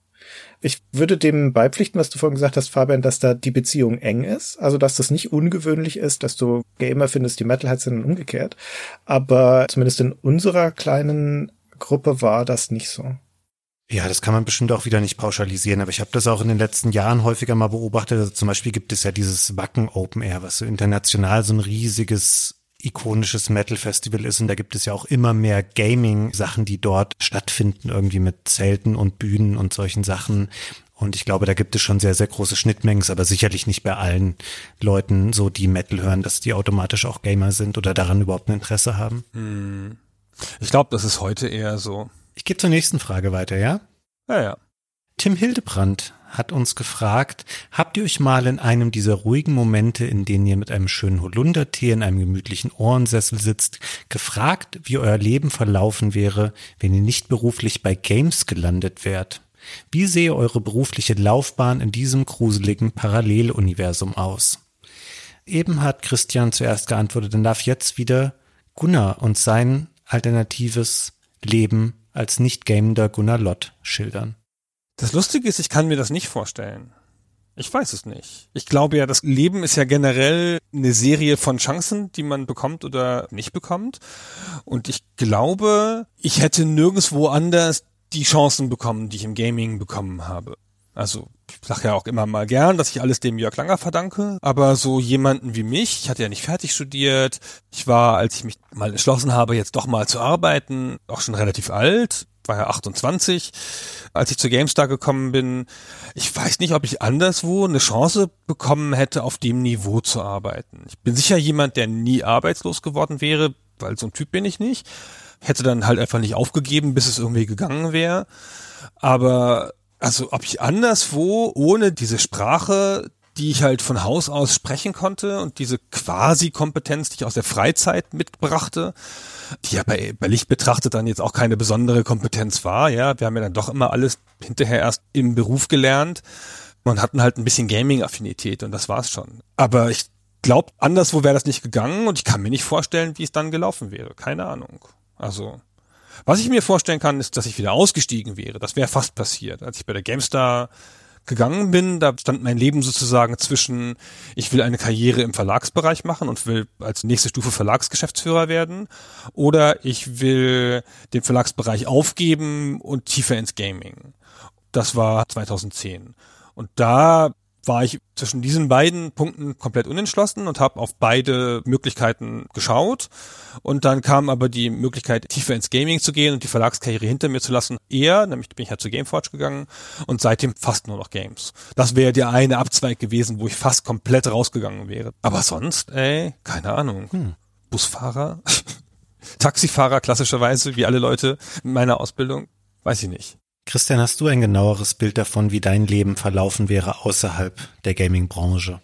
Ich würde dem beipflichten, was du vorhin gesagt hast, Fabian, dass da die Beziehung eng ist. Also, dass das nicht ungewöhnlich ist, dass du Gamer findest, die Metalheads sind und umgekehrt. Aber zumindest in unserer kleinen Gruppe war das nicht so. Ja, das kann man bestimmt auch wieder nicht pauschalisieren, aber ich habe das auch in den letzten Jahren häufiger mal beobachtet. Also zum Beispiel gibt es ja dieses Wacken Open Air, was so international so ein riesiges ikonisches Metal-Festival ist und da gibt es ja auch immer mehr Gaming-Sachen, die dort stattfinden, irgendwie mit Zelten und Bühnen und solchen Sachen. Und ich glaube, da gibt es schon sehr, sehr große Schnittmengen, aber sicherlich nicht bei allen Leuten so, die Metal hören, dass die automatisch auch Gamer sind oder daran überhaupt ein Interesse haben. Hm. Ich glaube, das ist heute eher so. Ich gehe zur nächsten Frage weiter, ja? Ja, ja. Tim Hildebrand hat uns gefragt, habt ihr euch mal in einem dieser ruhigen Momente, in denen ihr mit einem schönen Holundertee in einem gemütlichen Ohrensessel sitzt, gefragt, wie euer Leben verlaufen wäre, wenn ihr nicht beruflich bei Games gelandet wärt? Wie sehe eure berufliche Laufbahn in diesem gruseligen Paralleluniversum aus? Eben hat Christian zuerst geantwortet, dann darf jetzt wieder Gunnar und sein alternatives Leben als nicht gamender Gunnar Lott schildern. Das Lustige ist, ich kann mir das nicht vorstellen. Ich weiß es nicht. Ich glaube ja, das Leben ist ja generell eine Serie von Chancen, die man bekommt oder nicht bekommt. Und ich glaube, ich hätte nirgendwo anders die Chancen bekommen, die ich im Gaming bekommen habe. Also sage ja auch immer mal gern, dass ich alles dem Jörg Langer verdanke, aber so jemanden wie mich, ich hatte ja nicht fertig studiert, ich war, als ich mich mal entschlossen habe, jetzt doch mal zu arbeiten, auch schon relativ alt, war ja 28, als ich zur GameStar gekommen bin. Ich weiß nicht, ob ich anderswo eine Chance bekommen hätte, auf dem Niveau zu arbeiten. Ich bin sicher jemand, der nie arbeitslos geworden wäre, weil so ein Typ bin ich nicht. Hätte dann halt einfach nicht aufgegeben, bis es irgendwie gegangen wäre. Aber also ob ich anderswo ohne diese Sprache, die ich halt von Haus aus sprechen konnte und diese Quasi-Kompetenz, die ich aus der Freizeit mitbrachte, die ja bei, bei Licht betrachtet dann jetzt auch keine besondere Kompetenz war, ja, wir haben ja dann doch immer alles hinterher erst im Beruf gelernt. Man hatten halt ein bisschen Gaming-Affinität und das war's schon. Aber ich glaube, anderswo wäre das nicht gegangen und ich kann mir nicht vorstellen, wie es dann gelaufen wäre. Keine Ahnung. Also was ich mir vorstellen kann, ist, dass ich wieder ausgestiegen wäre. Das wäre fast passiert. Als ich bei der GameStar gegangen bin, da stand mein Leben sozusagen zwischen, ich will eine Karriere im Verlagsbereich machen und will als nächste Stufe Verlagsgeschäftsführer werden oder ich will den Verlagsbereich aufgeben und tiefer ins Gaming. Das war 2010. Und da war ich zwischen diesen beiden Punkten komplett unentschlossen und habe auf beide Möglichkeiten geschaut. Und dann kam aber die Möglichkeit, tiefer ins Gaming zu gehen und die Verlagskarriere hinter mir zu lassen. Eher, nämlich bin ich halt zu Gameforge gegangen und seitdem fast nur noch Games. Das wäre der eine Abzweig gewesen, wo ich fast komplett rausgegangen wäre. Aber sonst, ey, keine Ahnung. Hm. Busfahrer, (laughs) Taxifahrer klassischerweise, wie alle Leute in meiner Ausbildung, weiß ich nicht. Christian, hast du ein genaueres Bild davon, wie dein Leben verlaufen wäre außerhalb der Gaming-Branche?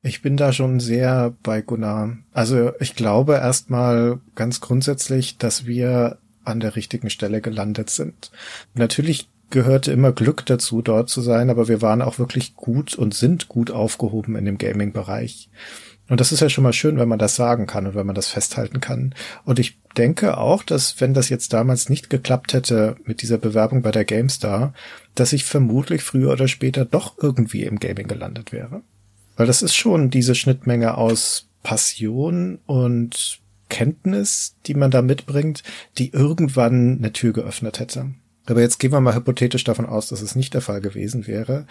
Ich bin da schon sehr bei Gunnar. Also ich glaube erstmal ganz grundsätzlich, dass wir an der richtigen Stelle gelandet sind. Natürlich gehörte immer Glück dazu, dort zu sein, aber wir waren auch wirklich gut und sind gut aufgehoben in dem Gaming-Bereich. Und das ist ja schon mal schön, wenn man das sagen kann und wenn man das festhalten kann. Und ich denke auch, dass wenn das jetzt damals nicht geklappt hätte mit dieser Bewerbung bei der GameStar, dass ich vermutlich früher oder später doch irgendwie im Gaming gelandet wäre. Weil das ist schon diese Schnittmenge aus Passion und Kenntnis, die man da mitbringt, die irgendwann eine Tür geöffnet hätte. Aber jetzt gehen wir mal hypothetisch davon aus, dass es nicht der Fall gewesen wäre.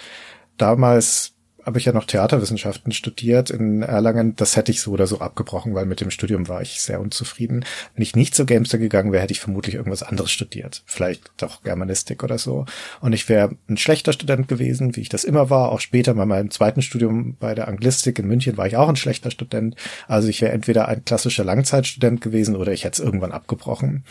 Damals habe ich ja noch Theaterwissenschaften studiert in Erlangen. Das hätte ich so oder so abgebrochen, weil mit dem Studium war ich sehr unzufrieden. Wenn ich nicht zur Gamester gegangen wäre, hätte ich vermutlich irgendwas anderes studiert. Vielleicht doch Germanistik oder so. Und ich wäre ein schlechter Student gewesen, wie ich das immer war. Auch später bei meinem zweiten Studium bei der Anglistik in München war ich auch ein schlechter Student. Also ich wäre entweder ein klassischer Langzeitstudent gewesen oder ich hätte es irgendwann abgebrochen.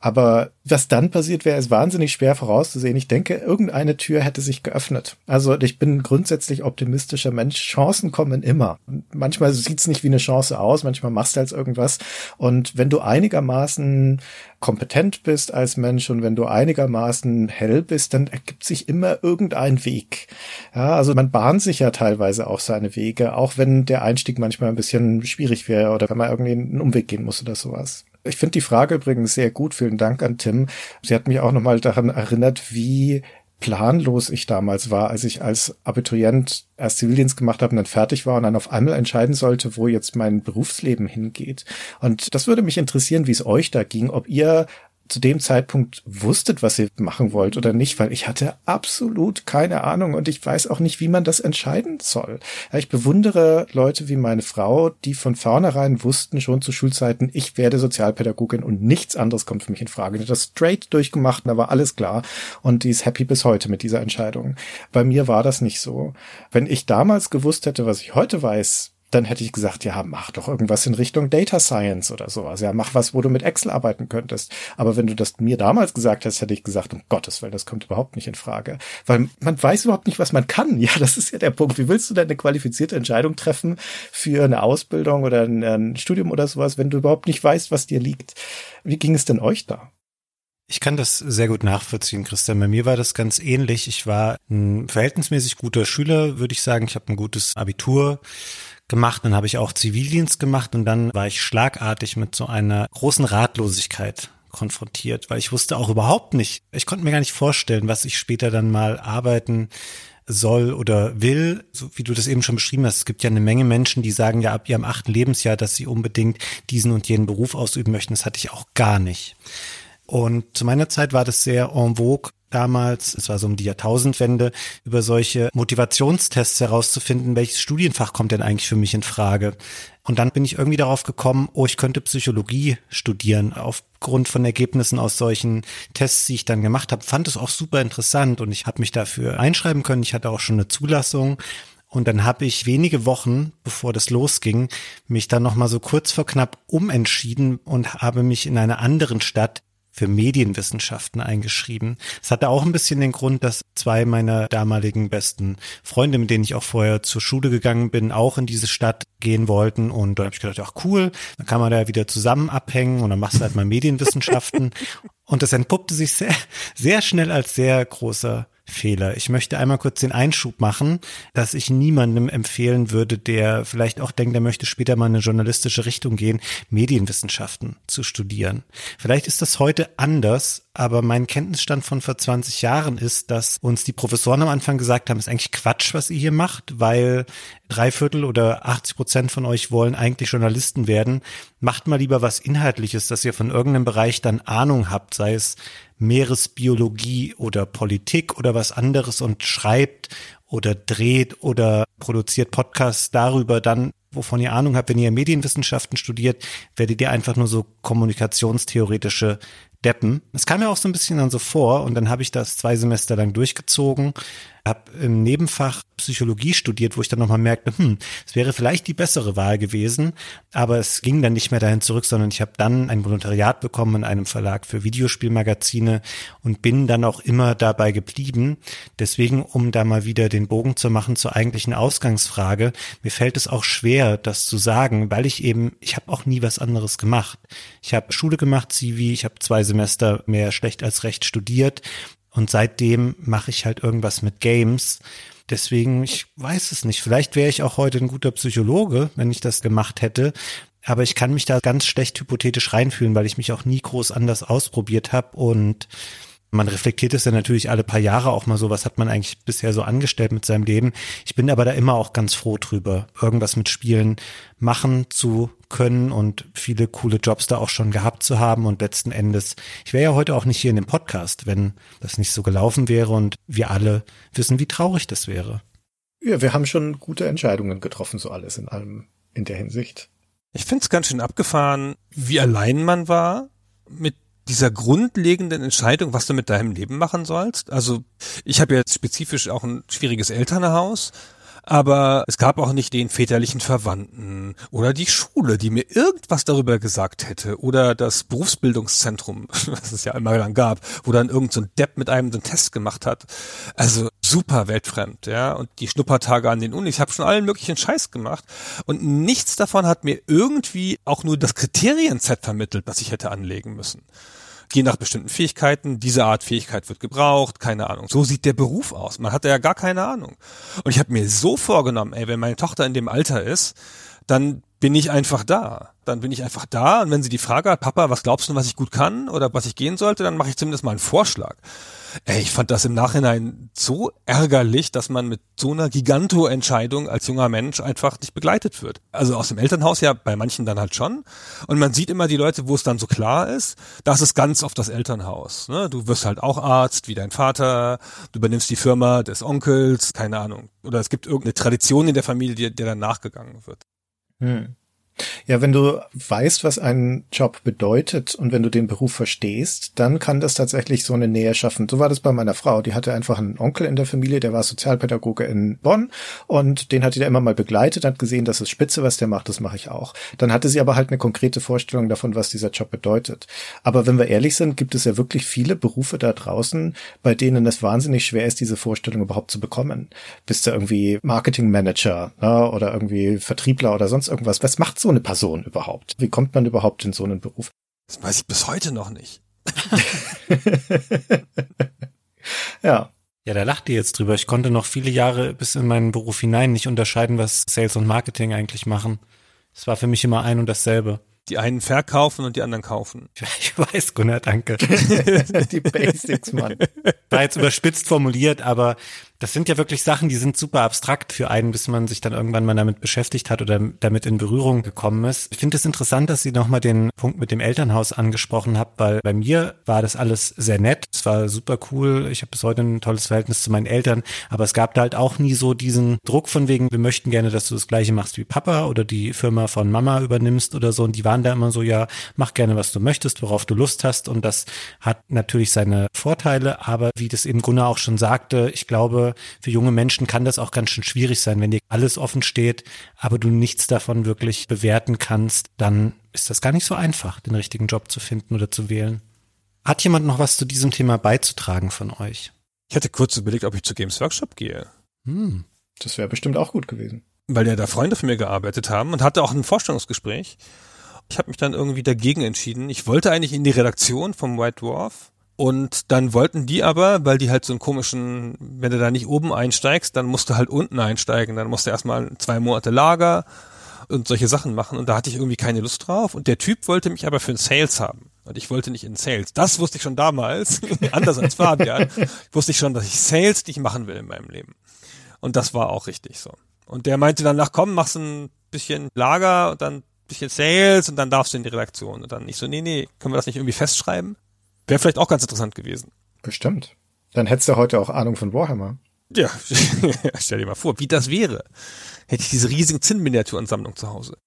Aber was dann passiert wäre, ist wahnsinnig schwer vorauszusehen. Ich denke, irgendeine Tür hätte sich geöffnet. Also ich bin grundsätzlich optimistischer Mensch. Chancen kommen immer. Manchmal sieht's nicht wie eine Chance aus, manchmal machst du halt irgendwas. Und wenn du einigermaßen kompetent bist als Mensch und wenn du einigermaßen hell bist, dann ergibt sich immer irgendein Weg. Ja, also man bahnt sich ja teilweise auch seine Wege, auch wenn der Einstieg manchmal ein bisschen schwierig wäre oder wenn man irgendwie einen Umweg gehen muss oder sowas. Ich finde die Frage übrigens sehr gut. Vielen Dank an Tim. Sie hat mich auch nochmal daran erinnert, wie planlos ich damals war, als ich als Abiturient erst Zivildienst gemacht habe und dann fertig war und dann auf einmal entscheiden sollte, wo jetzt mein Berufsleben hingeht. Und das würde mich interessieren, wie es euch da ging, ob ihr zu dem Zeitpunkt wusstet, was ihr machen wollt oder nicht, weil ich hatte absolut keine Ahnung und ich weiß auch nicht, wie man das entscheiden soll. Ich bewundere Leute wie meine Frau, die von vornherein wussten schon zu Schulzeiten, ich werde Sozialpädagogin und nichts anderes kommt für mich in Frage. Die hat das straight durchgemacht, da war alles klar und die ist happy bis heute mit dieser Entscheidung. Bei mir war das nicht so. Wenn ich damals gewusst hätte, was ich heute weiß, dann hätte ich gesagt, ja, mach doch irgendwas in Richtung Data Science oder sowas. Ja, mach was, wo du mit Excel arbeiten könntest. Aber wenn du das mir damals gesagt hast, hätte ich gesagt, um Gottes Willen, das kommt überhaupt nicht in Frage. Weil man weiß überhaupt nicht, was man kann. (laughs) Ja, das ist ja der Punkt. Wie willst du denn eine qualifizierte Entscheidung treffen für eine Ausbildung oder ein, ein Studium oder sowas, wenn du überhaupt nicht weißt, was dir liegt? Wie ging es denn euch da? Ich kann das sehr gut nachvollziehen, Christian. Bei mir war das ganz ähnlich. Ich war ein verhältnismäßig guter Schüler, würde ich sagen. Ich habe ein gutes Abitur gemacht, dann habe ich auch Zivildienst gemacht und dann war ich schlagartig mit so einer großen Ratlosigkeit konfrontiert, weil ich wusste auch überhaupt nicht, ich konnte mir gar nicht vorstellen, was ich später dann mal arbeiten soll oder will, so wie du das eben schon beschrieben hast. Es gibt ja eine Menge Menschen, die sagen ja ab ihrem achten Lebensjahr, dass sie unbedingt diesen und jenen Beruf ausüben möchten. Das hatte ich auch gar nicht. Und zu meiner Zeit war das sehr en vogue, damals, es war so um die Jahrtausendwende, über solche Motivationstests herauszufinden, welches Studienfach kommt denn eigentlich für mich in Frage. Und dann bin ich irgendwie darauf gekommen, oh, ich könnte Psychologie studieren, aufgrund von Ergebnissen aus solchen Tests, die ich dann gemacht habe. Fand es auch super interessant und ich habe mich dafür einschreiben können. Ich hatte auch schon eine Zulassung. Und dann habe ich wenige Wochen, bevor das losging, mich dann nochmal so kurz vor knapp umentschieden und habe mich in einer anderen Stadt für Medienwissenschaften eingeschrieben. Es hatte auch ein bisschen den Grund, dass zwei meiner damaligen besten Freunde, mit denen ich auch vorher zur Schule gegangen bin, auch in diese Stadt gehen wollten. Und da habe ich gedacht, ach cool, dann kann man da wieder zusammen abhängen und dann machst du halt mal Medienwissenschaften. (laughs) und das entpuppte sich sehr, sehr schnell als sehr großer Fehler. Ich möchte einmal kurz den Einschub machen, dass ich niemandem empfehlen würde, der vielleicht auch denkt, er möchte später mal in eine journalistische Richtung gehen, Medienwissenschaften zu studieren. Vielleicht ist das heute anders, aber mein Kenntnisstand von vor 20 Jahren ist, dass uns die Professoren am Anfang gesagt haben, ist eigentlich Quatsch, was ihr hier macht, weil drei Viertel oder 80 Prozent von euch wollen eigentlich Journalisten werden. Macht mal lieber was Inhaltliches, dass ihr von irgendeinem Bereich dann Ahnung habt, sei es Meeresbiologie oder Politik oder was anderes und schreibt oder dreht oder produziert Podcasts darüber, dann wovon ihr Ahnung habt, wenn ihr Medienwissenschaften studiert, werdet ihr einfach nur so kommunikationstheoretische Deppen. Es kam mir auch so ein bisschen dann so vor und dann habe ich das zwei Semester lang durchgezogen, habe im Nebenfach Psychologie studiert, wo ich dann nochmal merkte, hm, es wäre vielleicht die bessere Wahl gewesen, aber es ging dann nicht mehr dahin zurück, sondern ich habe dann ein Volontariat bekommen in einem Verlag für Videospielmagazine und bin dann auch immer dabei geblieben. Deswegen, um da mal wieder den Bogen zu machen zur eigentlichen Ausgangsfrage, mir fällt es auch schwer, das zu sagen, weil ich eben, ich habe auch nie was anderes gemacht. Ich habe Schule gemacht, Zivi, ich habe zwei Semester mehr schlecht als recht studiert und seitdem mache ich halt irgendwas mit Games. Deswegen, ich weiß es nicht. Vielleicht wäre ich auch heute ein guter Psychologe, wenn ich das gemacht hätte. Aber ich kann mich da ganz schlecht hypothetisch reinfühlen, weil ich mich auch nie groß anders ausprobiert habe und man reflektiert es ja natürlich alle paar Jahre auch mal so, was hat man eigentlich bisher so angestellt mit seinem Leben. Ich bin aber da immer auch ganz froh drüber, irgendwas mit Spielen machen zu können und viele coole Jobs da auch schon gehabt zu haben und letzten Endes, ich wäre ja heute auch nicht hier in dem Podcast, wenn das nicht so gelaufen wäre und wir alle wissen, wie traurig das wäre. Ja, wir haben schon gute Entscheidungen getroffen, so alles in allem in der Hinsicht. Ich finde es ganz schön abgefahren, wie allein man war mit dieser grundlegenden Entscheidung, was du mit deinem Leben machen sollst. Also ich habe jetzt spezifisch auch ein schwieriges Elternhaus aber es gab auch nicht den väterlichen Verwandten oder die Schule, die mir irgendwas darüber gesagt hätte oder das Berufsbildungszentrum, (laughs) was es ja immer lang gab, wo dann irgend so ein Depp mit einem so einen Test gemacht hat. Also super weltfremd, ja. Und die Schnuppertage an den Unis, ich habe schon allen möglichen Scheiß gemacht und nichts davon hat mir irgendwie auch nur das Kriterienset vermittelt, was ich hätte anlegen müssen je nach bestimmten Fähigkeiten, diese Art Fähigkeit wird gebraucht, keine Ahnung. So sieht der Beruf aus. Man hatte ja gar keine Ahnung. Und ich habe mir so vorgenommen, ey, wenn meine Tochter in dem Alter ist, dann bin ich einfach da. Dann bin ich einfach da und wenn sie die Frage hat, Papa, was glaubst du, was ich gut kann oder was ich gehen sollte, dann mache ich zumindest mal einen Vorschlag. Ey, ich fand das im Nachhinein so ärgerlich, dass man mit so einer Giganto-Entscheidung als junger Mensch einfach nicht begleitet wird. Also aus dem Elternhaus ja bei manchen dann halt schon. Und man sieht immer die Leute, wo es dann so klar ist, das ist ganz auf das Elternhaus. Ne? Du wirst halt auch Arzt wie dein Vater, du übernimmst die Firma des Onkels, keine Ahnung. Oder es gibt irgendeine Tradition in der Familie, der, der dann nachgegangen wird. Hm. Ja, wenn du weißt, was ein Job bedeutet und wenn du den Beruf verstehst, dann kann das tatsächlich so eine Nähe schaffen. So war das bei meiner Frau. Die hatte einfach einen Onkel in der Familie, der war Sozialpädagoge in Bonn und den hat die da immer mal begleitet, hat gesehen, das ist spitze, was der macht, das mache ich auch. Dann hatte sie aber halt eine konkrete Vorstellung davon, was dieser Job bedeutet. Aber wenn wir ehrlich sind, gibt es ja wirklich viele Berufe da draußen, bei denen es wahnsinnig schwer ist, diese Vorstellung überhaupt zu bekommen. Bist du irgendwie Marketingmanager ne, oder irgendwie Vertriebler oder sonst irgendwas? Was macht so eine Person überhaupt? Wie kommt man überhaupt in so einen Beruf? Das weiß ich bis heute noch nicht. (laughs) ja. Ja, da lacht ihr jetzt drüber. Ich konnte noch viele Jahre bis in meinen Beruf hinein nicht unterscheiden, was Sales und Marketing eigentlich machen. Es war für mich immer ein und dasselbe. Die einen verkaufen und die anderen kaufen. (laughs) Ich weiß, Gunnar, danke. (laughs) die Basics, Mann. War jetzt überspitzt formuliert, aber Das sind ja wirklich Sachen, die sind super abstrakt für einen, bis man sich dann irgendwann mal damit beschäftigt hat oder damit in Berührung gekommen ist. Ich finde es interessant, dass Sie nochmal den Punkt mit dem Elternhaus angesprochen haben, weil bei mir war das alles sehr nett. Es war super cool. Ich habe bis heute ein tolles Verhältnis zu meinen Eltern, aber es gab da halt auch nie so diesen Druck von wegen, wir möchten gerne, dass du das gleiche machst wie Papa oder die Firma von Mama übernimmst oder so. Und die waren da immer so, ja, mach gerne, was du möchtest, worauf du Lust hast. Und das hat natürlich seine Vorteile, aber wie das eben Gunnar auch schon sagte, ich glaube, für junge Menschen kann das auch ganz schön schwierig sein. Wenn dir alles offen steht, aber du nichts davon wirklich bewerten kannst, dann ist das gar nicht so einfach, den richtigen Job zu finden oder zu wählen. Hat jemand noch was zu diesem Thema beizutragen von euch? Ich hatte kurz überlegt, ob ich zu Games Workshop gehe. Hm. Das wäre bestimmt auch gut gewesen. Weil ja da Freunde von mir gearbeitet haben und hatte auch ein Vorstellungsgespräch. Ich habe mich dann irgendwie dagegen entschieden. Ich wollte eigentlich in die Redaktion vom White Dwarf, und dann wollten die aber, weil die halt so einen komischen, wenn du da nicht oben einsteigst, dann musst du halt unten einsteigen. Dann musst du erstmal zwei Monate Lager und solche Sachen machen. Und da hatte ich irgendwie keine Lust drauf. Und der Typ wollte mich aber für ein Sales haben. Und ich wollte nicht in Sales. Das wusste ich schon damals, (laughs) anders als Fabian, wusste ich schon, dass ich Sales nicht machen will in meinem Leben. Und das war auch richtig so. Und der meinte dann, nach komm, machst ein bisschen Lager und dann ein bisschen Sales und dann darfst du in die Redaktion. Und dann nicht so, nee, nee, können wir das nicht irgendwie festschreiben? Wäre vielleicht auch ganz interessant gewesen. Bestimmt. Dann hättest du heute auch Ahnung von Warhammer. Ja, (laughs) stell dir mal vor, wie das wäre. Hätte ich diese riesige Zinnminiaturensammlung zu Hause.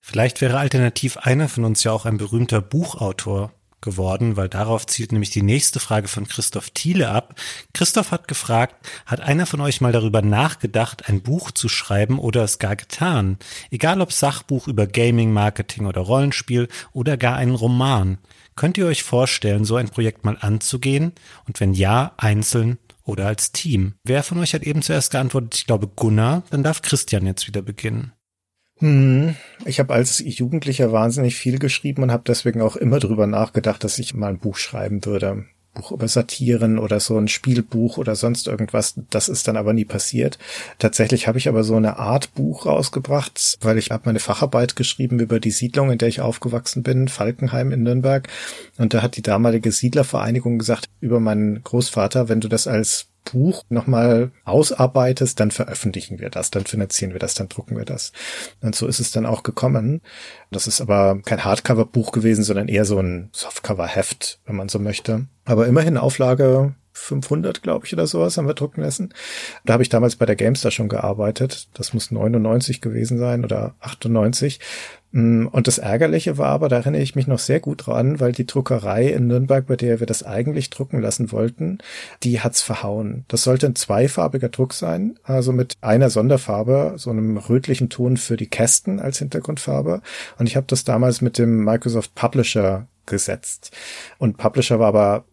Vielleicht wäre alternativ einer von uns ja auch ein berühmter Buchautor geworden, weil darauf zielt nämlich die nächste Frage von Christoph Thiele ab. Christoph hat gefragt, hat einer von euch mal darüber nachgedacht, ein Buch zu schreiben oder es gar getan? Egal ob Sachbuch über Gaming, Marketing oder Rollenspiel oder gar einen Roman. Könnt ihr euch vorstellen, so ein Projekt mal anzugehen? Und wenn ja, einzeln oder als Team? Wer von euch hat eben zuerst geantwortet? Ich glaube Gunnar. Dann darf Christian jetzt wieder beginnen. Hm, ich habe als Jugendlicher wahnsinnig viel geschrieben und habe deswegen auch immer drüber nachgedacht, dass ich mal ein Buch schreiben würde. Buch über Satiren oder so ein Spielbuch oder sonst irgendwas. Das ist dann aber nie passiert. Tatsächlich habe ich aber so eine Art Buch rausgebracht, weil ich habe meine Facharbeit geschrieben über die Siedlung, in der ich aufgewachsen bin, Falkenheim in Nürnberg. Und da hat die damalige Siedlervereinigung gesagt über meinen Großvater, wenn du das als Buch nochmal ausarbeitest, dann veröffentlichen wir das, dann finanzieren wir das, dann drucken wir das. Und so ist es dann auch gekommen. Das ist aber kein Hardcover-Buch gewesen, sondern eher so ein Softcover-Heft, wenn man so möchte. Aber immerhin Auflage 500, glaube ich, oder sowas haben wir drucken lassen. Da habe ich damals bei der Gamestar schon gearbeitet. Das muss 99 gewesen sein oder 98. Mm, und das Ärgerliche war aber, da erinnere ich mich noch sehr gut dran, weil die Druckerei in Nürnberg, bei der wir das eigentlich drucken lassen wollten, die hat's verhauen. Das sollte ein zweifarbiger Druck sein, also mit einer Sonderfarbe, so einem rötlichen Ton für die Kästen als Hintergrundfarbe. Und ich habe das damals mit dem Microsoft Publisher gesetzt. Und Publisher war aber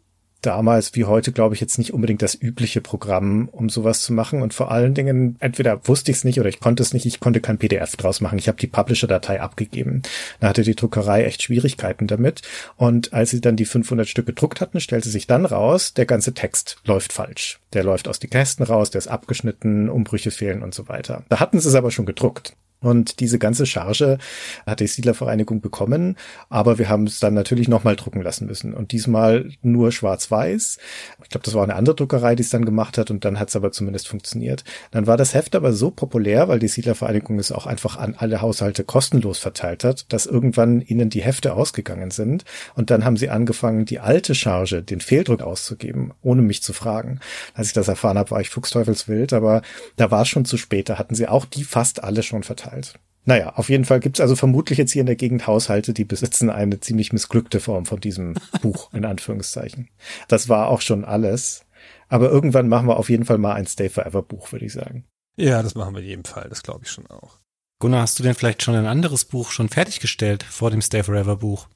damals wie heute, glaube ich, jetzt nicht unbedingt das übliche Programm, um sowas zu machen. Und vor allen Dingen, entweder wusste ich es nicht oder ich konnte es nicht, ich konnte kein PDF draus machen. Ich habe die Publisher-Datei abgegeben. Da hatte die Druckerei echt Schwierigkeiten damit. Und als sie dann die 500 Stück gedruckt hatten, stellte sich dann raus, der ganze Text läuft falsch. Der läuft aus die Kästen raus, der ist abgeschnitten, Umbrüche fehlen und so weiter. Da hatten sie es aber schon gedruckt. Und diese ganze Charge hat die Siedlervereinigung bekommen, aber wir haben es dann natürlich nochmal drucken lassen müssen. Und diesmal nur schwarz-weiß. Ich glaube, das war eine andere Druckerei, die es dann gemacht hat und dann hat es aber zumindest funktioniert. Dann war das Heft aber so populär, weil die Siedlervereinigung es auch einfach an alle Haushalte kostenlos verteilt hat, dass irgendwann ihnen die Hefte ausgegangen sind. Und dann haben sie angefangen, die alte Charge, den Fehldruck auszugeben, ohne mich zu fragen. Als ich das erfahren habe, war ich fuchsteufelswild, aber da war es schon zu spät. Da hatten sie auch die fast alle schon verteilt verteilt. Naja, auf jeden Fall gibt's also vermutlich jetzt hier in der Gegend Haushalte, die besitzen eine ziemlich missglückte Form von diesem (laughs) Buch, in Anführungszeichen. Das war auch schon alles. Aber irgendwann machen wir auf jeden Fall mal ein Stay Forever Buch, würde ich sagen. Ja, das machen wir in jedem Fall, das glaube ich schon auch. Gunnar, hast du denn vielleicht schon ein anderes Buch schon fertiggestellt vor dem Stay Forever Buch?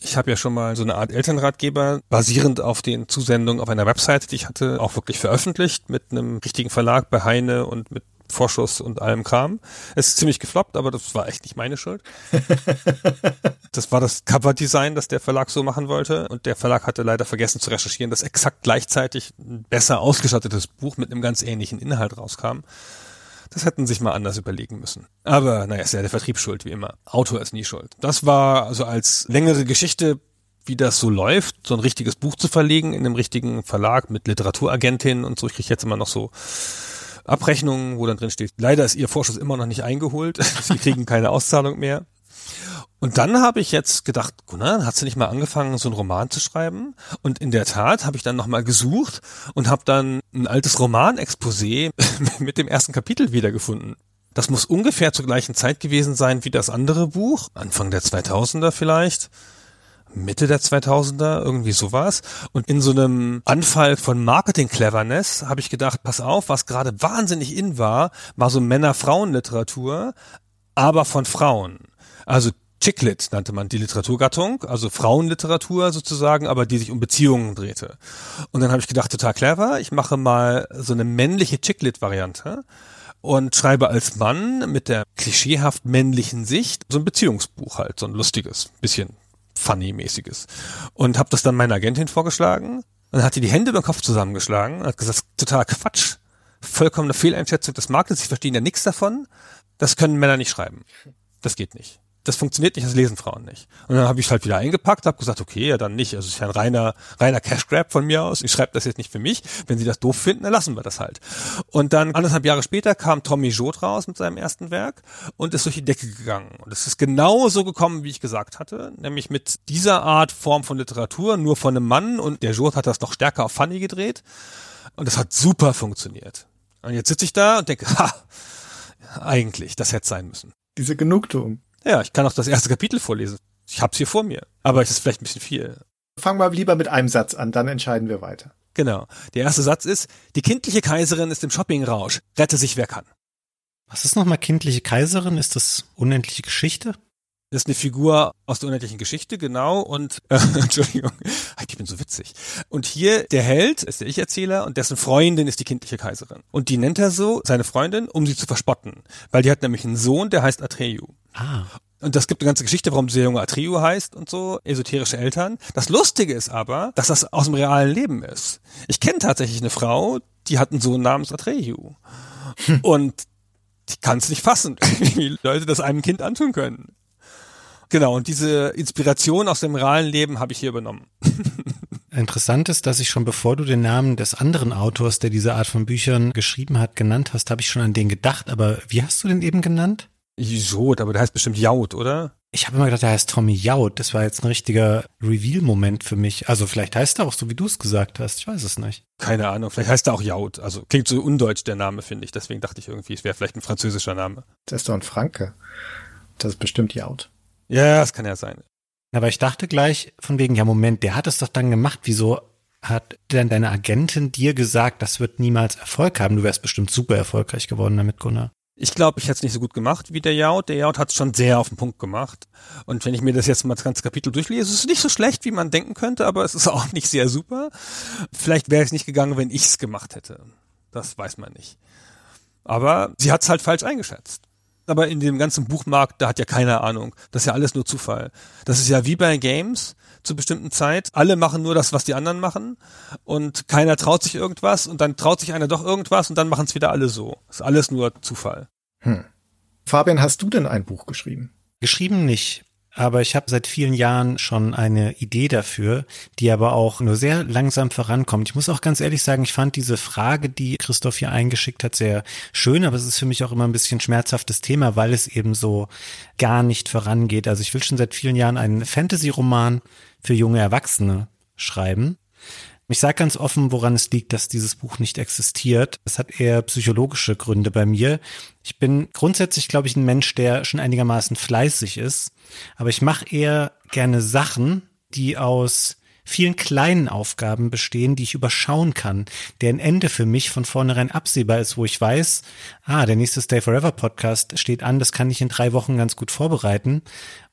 Ich habe ja schon mal so eine Art Elternratgeber basierend auf den Zusendungen auf einer Webseite, die ich hatte, auch wirklich veröffentlicht mit einem richtigen Verlag bei Heine und mit Vorschuss und allem Kram. Es ist ziemlich gefloppt, aber das war echt nicht meine Schuld. (laughs) das war das Coverdesign, das der Verlag so machen wollte. Und der Verlag hatte leider vergessen zu recherchieren, dass exakt gleichzeitig ein besser ausgestattetes Buch mit einem ganz ähnlichen Inhalt rauskam. Das hätten sich mal anders überlegen müssen. Aber naja, ist ja der Vertrieb schuld, wie immer. Autor ist nie schuld. Das war also als längere Geschichte wie das so läuft, so ein richtiges Buch zu verlegen in einem richtigen Verlag mit Literaturagentin und so. Ich kriege jetzt immer noch so Abrechnungen, wo dann drin steht, leider ist Ihr Vorschuss immer noch nicht eingeholt. (laughs) Sie kriegen keine Auszahlung mehr. Und dann habe ich jetzt gedacht, Gunnar, hast du nicht mal angefangen, so einen Roman zu schreiben? Und in der Tat habe ich dann nochmal gesucht und habe dann ein altes Romanexposé (laughs) mit dem ersten Kapitel wiedergefunden. Das muss ungefähr zur gleichen Zeit gewesen sein wie das andere Buch, Anfang der 2000er vielleicht. Mitte der 2000er, irgendwie sowas. Und in so einem Anfall von Marketing-Cleverness habe ich gedacht, pass auf, was gerade wahnsinnig in war, war so Männer-Frauen-Literatur, aber von Frauen. Also Chicklit nannte man die Literaturgattung, also Frauenliteratur sozusagen, aber die sich um Beziehungen drehte. Und dann habe ich gedacht, total clever, ich mache mal so eine männliche Chicklit-Variante und schreibe als Mann mit der klischeehaft männlichen Sicht so ein Beziehungsbuch halt, so ein lustiges, bisschen funny-mäßiges. Und habe das dann meiner Agentin vorgeschlagen und dann hat die die Hände über den Kopf zusammengeschlagen und hat gesagt, totaler Quatsch, vollkommene Fehleinschätzung des Marktes, sie verstehen ja nichts davon, das können Männer nicht schreiben. Das geht nicht das funktioniert nicht, das lesen Frauen nicht. Und dann habe ich halt wieder eingepackt, habe gesagt, okay, ja dann nicht. Also es ist ja ein reiner, reiner Cash Grab von mir aus. Ich schreibe das jetzt nicht für mich. Wenn sie das doof finden, dann lassen wir das halt. Und dann anderthalb Jahre später kam Tommy Jod raus mit seinem ersten Werk und ist durch die Decke gegangen. Und es ist genau so gekommen, wie ich gesagt hatte, nämlich mit dieser Art Form von Literatur, nur von einem Mann. Und der Jod hat das noch stärker auf Funny gedreht. Und das hat super funktioniert. Und jetzt sitze ich da und denke, (laughs) ha, eigentlich, das hätte sein müssen. Diese Genugtuung. Ja, ich kann auch das erste Kapitel vorlesen. Ich hab's hier vor mir. Aber es ist vielleicht ein bisschen viel. Fangen wir lieber mit einem Satz an, dann entscheiden wir weiter. Genau. Der erste Satz ist, die kindliche Kaiserin ist im Shoppingrausch. Rette sich, wer kann. Was ist nochmal kindliche Kaiserin? Ist das unendliche Geschichte? Das ist eine Figur aus der unendlichen Geschichte, genau. Und (laughs) äh, Entschuldigung, ich bin so witzig. Und hier der Held ist der Ich-Erzähler und dessen Freundin ist die kindliche Kaiserin. Und die nennt er so, seine Freundin, um sie zu verspotten. Weil die hat nämlich einen Sohn, der heißt Atreyu. Ah. Und das gibt eine ganze Geschichte, warum dieser Junge Atreyu heißt und so, esoterische Eltern. Das Lustige ist aber, dass das aus dem realen Leben ist. Ich kenne tatsächlich eine Frau, die hat einen Sohn namens Atreyu. Hm. Und ich kann es nicht fassen, (laughs) wie Leute das einem Kind antun können. Genau, und diese Inspiration aus dem realen Leben habe ich hier übernommen. (laughs) Interessant ist, dass ich schon bevor du den Namen des anderen Autors, der diese Art von Büchern geschrieben hat, genannt hast, habe ich schon an den gedacht. Aber wie hast du den eben genannt? Jod, aber der heißt bestimmt Jaud, oder? Ich habe immer gedacht, der heißt Tommy Jaud. Das war jetzt ein richtiger Reveal-Moment für mich. Also vielleicht heißt er auch so, wie du es gesagt hast. Ich weiß es nicht. Keine Ahnung. Vielleicht heißt er auch Jaud. Also klingt so undeutsch der Name, finde ich. Deswegen dachte ich irgendwie, es wäre vielleicht ein französischer Name. Das ist doch ein Franke. Das ist bestimmt Jaud. Ja, das kann ja sein. Aber ich dachte gleich von wegen, ja Moment, der hat es doch dann gemacht. Wieso hat denn deine Agentin dir gesagt, das wird niemals Erfolg haben? Du wärst bestimmt super erfolgreich geworden damit, Gunnar. Ich glaube, ich hätte es nicht so gut gemacht wie der Jaud. Der Jaud hat es schon sehr auf den Punkt gemacht. Und wenn ich mir das jetzt mal das ganze Kapitel durchlese, ist es nicht so schlecht, wie man denken könnte, aber es ist auch nicht sehr super. Vielleicht wäre es nicht gegangen, wenn ich es gemacht hätte. Das weiß man nicht. Aber sie hat es halt falsch eingeschätzt. Aber in dem ganzen Buchmarkt, da hat ja keiner Ahnung. Das ist ja alles nur Zufall. Das ist ja wie bei Games zur bestimmten Zeit. Alle machen nur das, was die anderen machen. Und keiner traut sich irgendwas. Und dann traut sich einer doch irgendwas. Und dann machen es wieder alle so. Das ist alles nur Zufall. Hm. Fabian, hast du denn ein Buch geschrieben? Geschrieben nicht. Aber ich habe seit vielen Jahren schon eine Idee dafür, die aber auch nur sehr langsam vorankommt. Ich muss auch ganz ehrlich sagen, ich fand diese Frage, die Christoph hier eingeschickt hat, sehr schön, aber es ist für mich auch immer ein bisschen schmerzhaftes Thema, weil es eben so gar nicht vorangeht. Also ich will schon seit vielen Jahren einen Fantasy-Roman für junge Erwachsene schreiben. Ich sage ganz offen, woran es liegt, dass dieses Buch nicht existiert. Es hat eher psychologische Gründe bei mir. Ich bin grundsätzlich, glaube ich, ein Mensch, der schon einigermaßen fleißig ist. Aber ich mache eher gerne Sachen, die aus vielen kleinen Aufgaben bestehen, die ich überschauen kann, deren Ende für mich von vornherein absehbar ist, wo ich weiß, ah, der nächste Stay Forever Podcast steht an, das kann ich in drei Wochen ganz gut vorbereiten.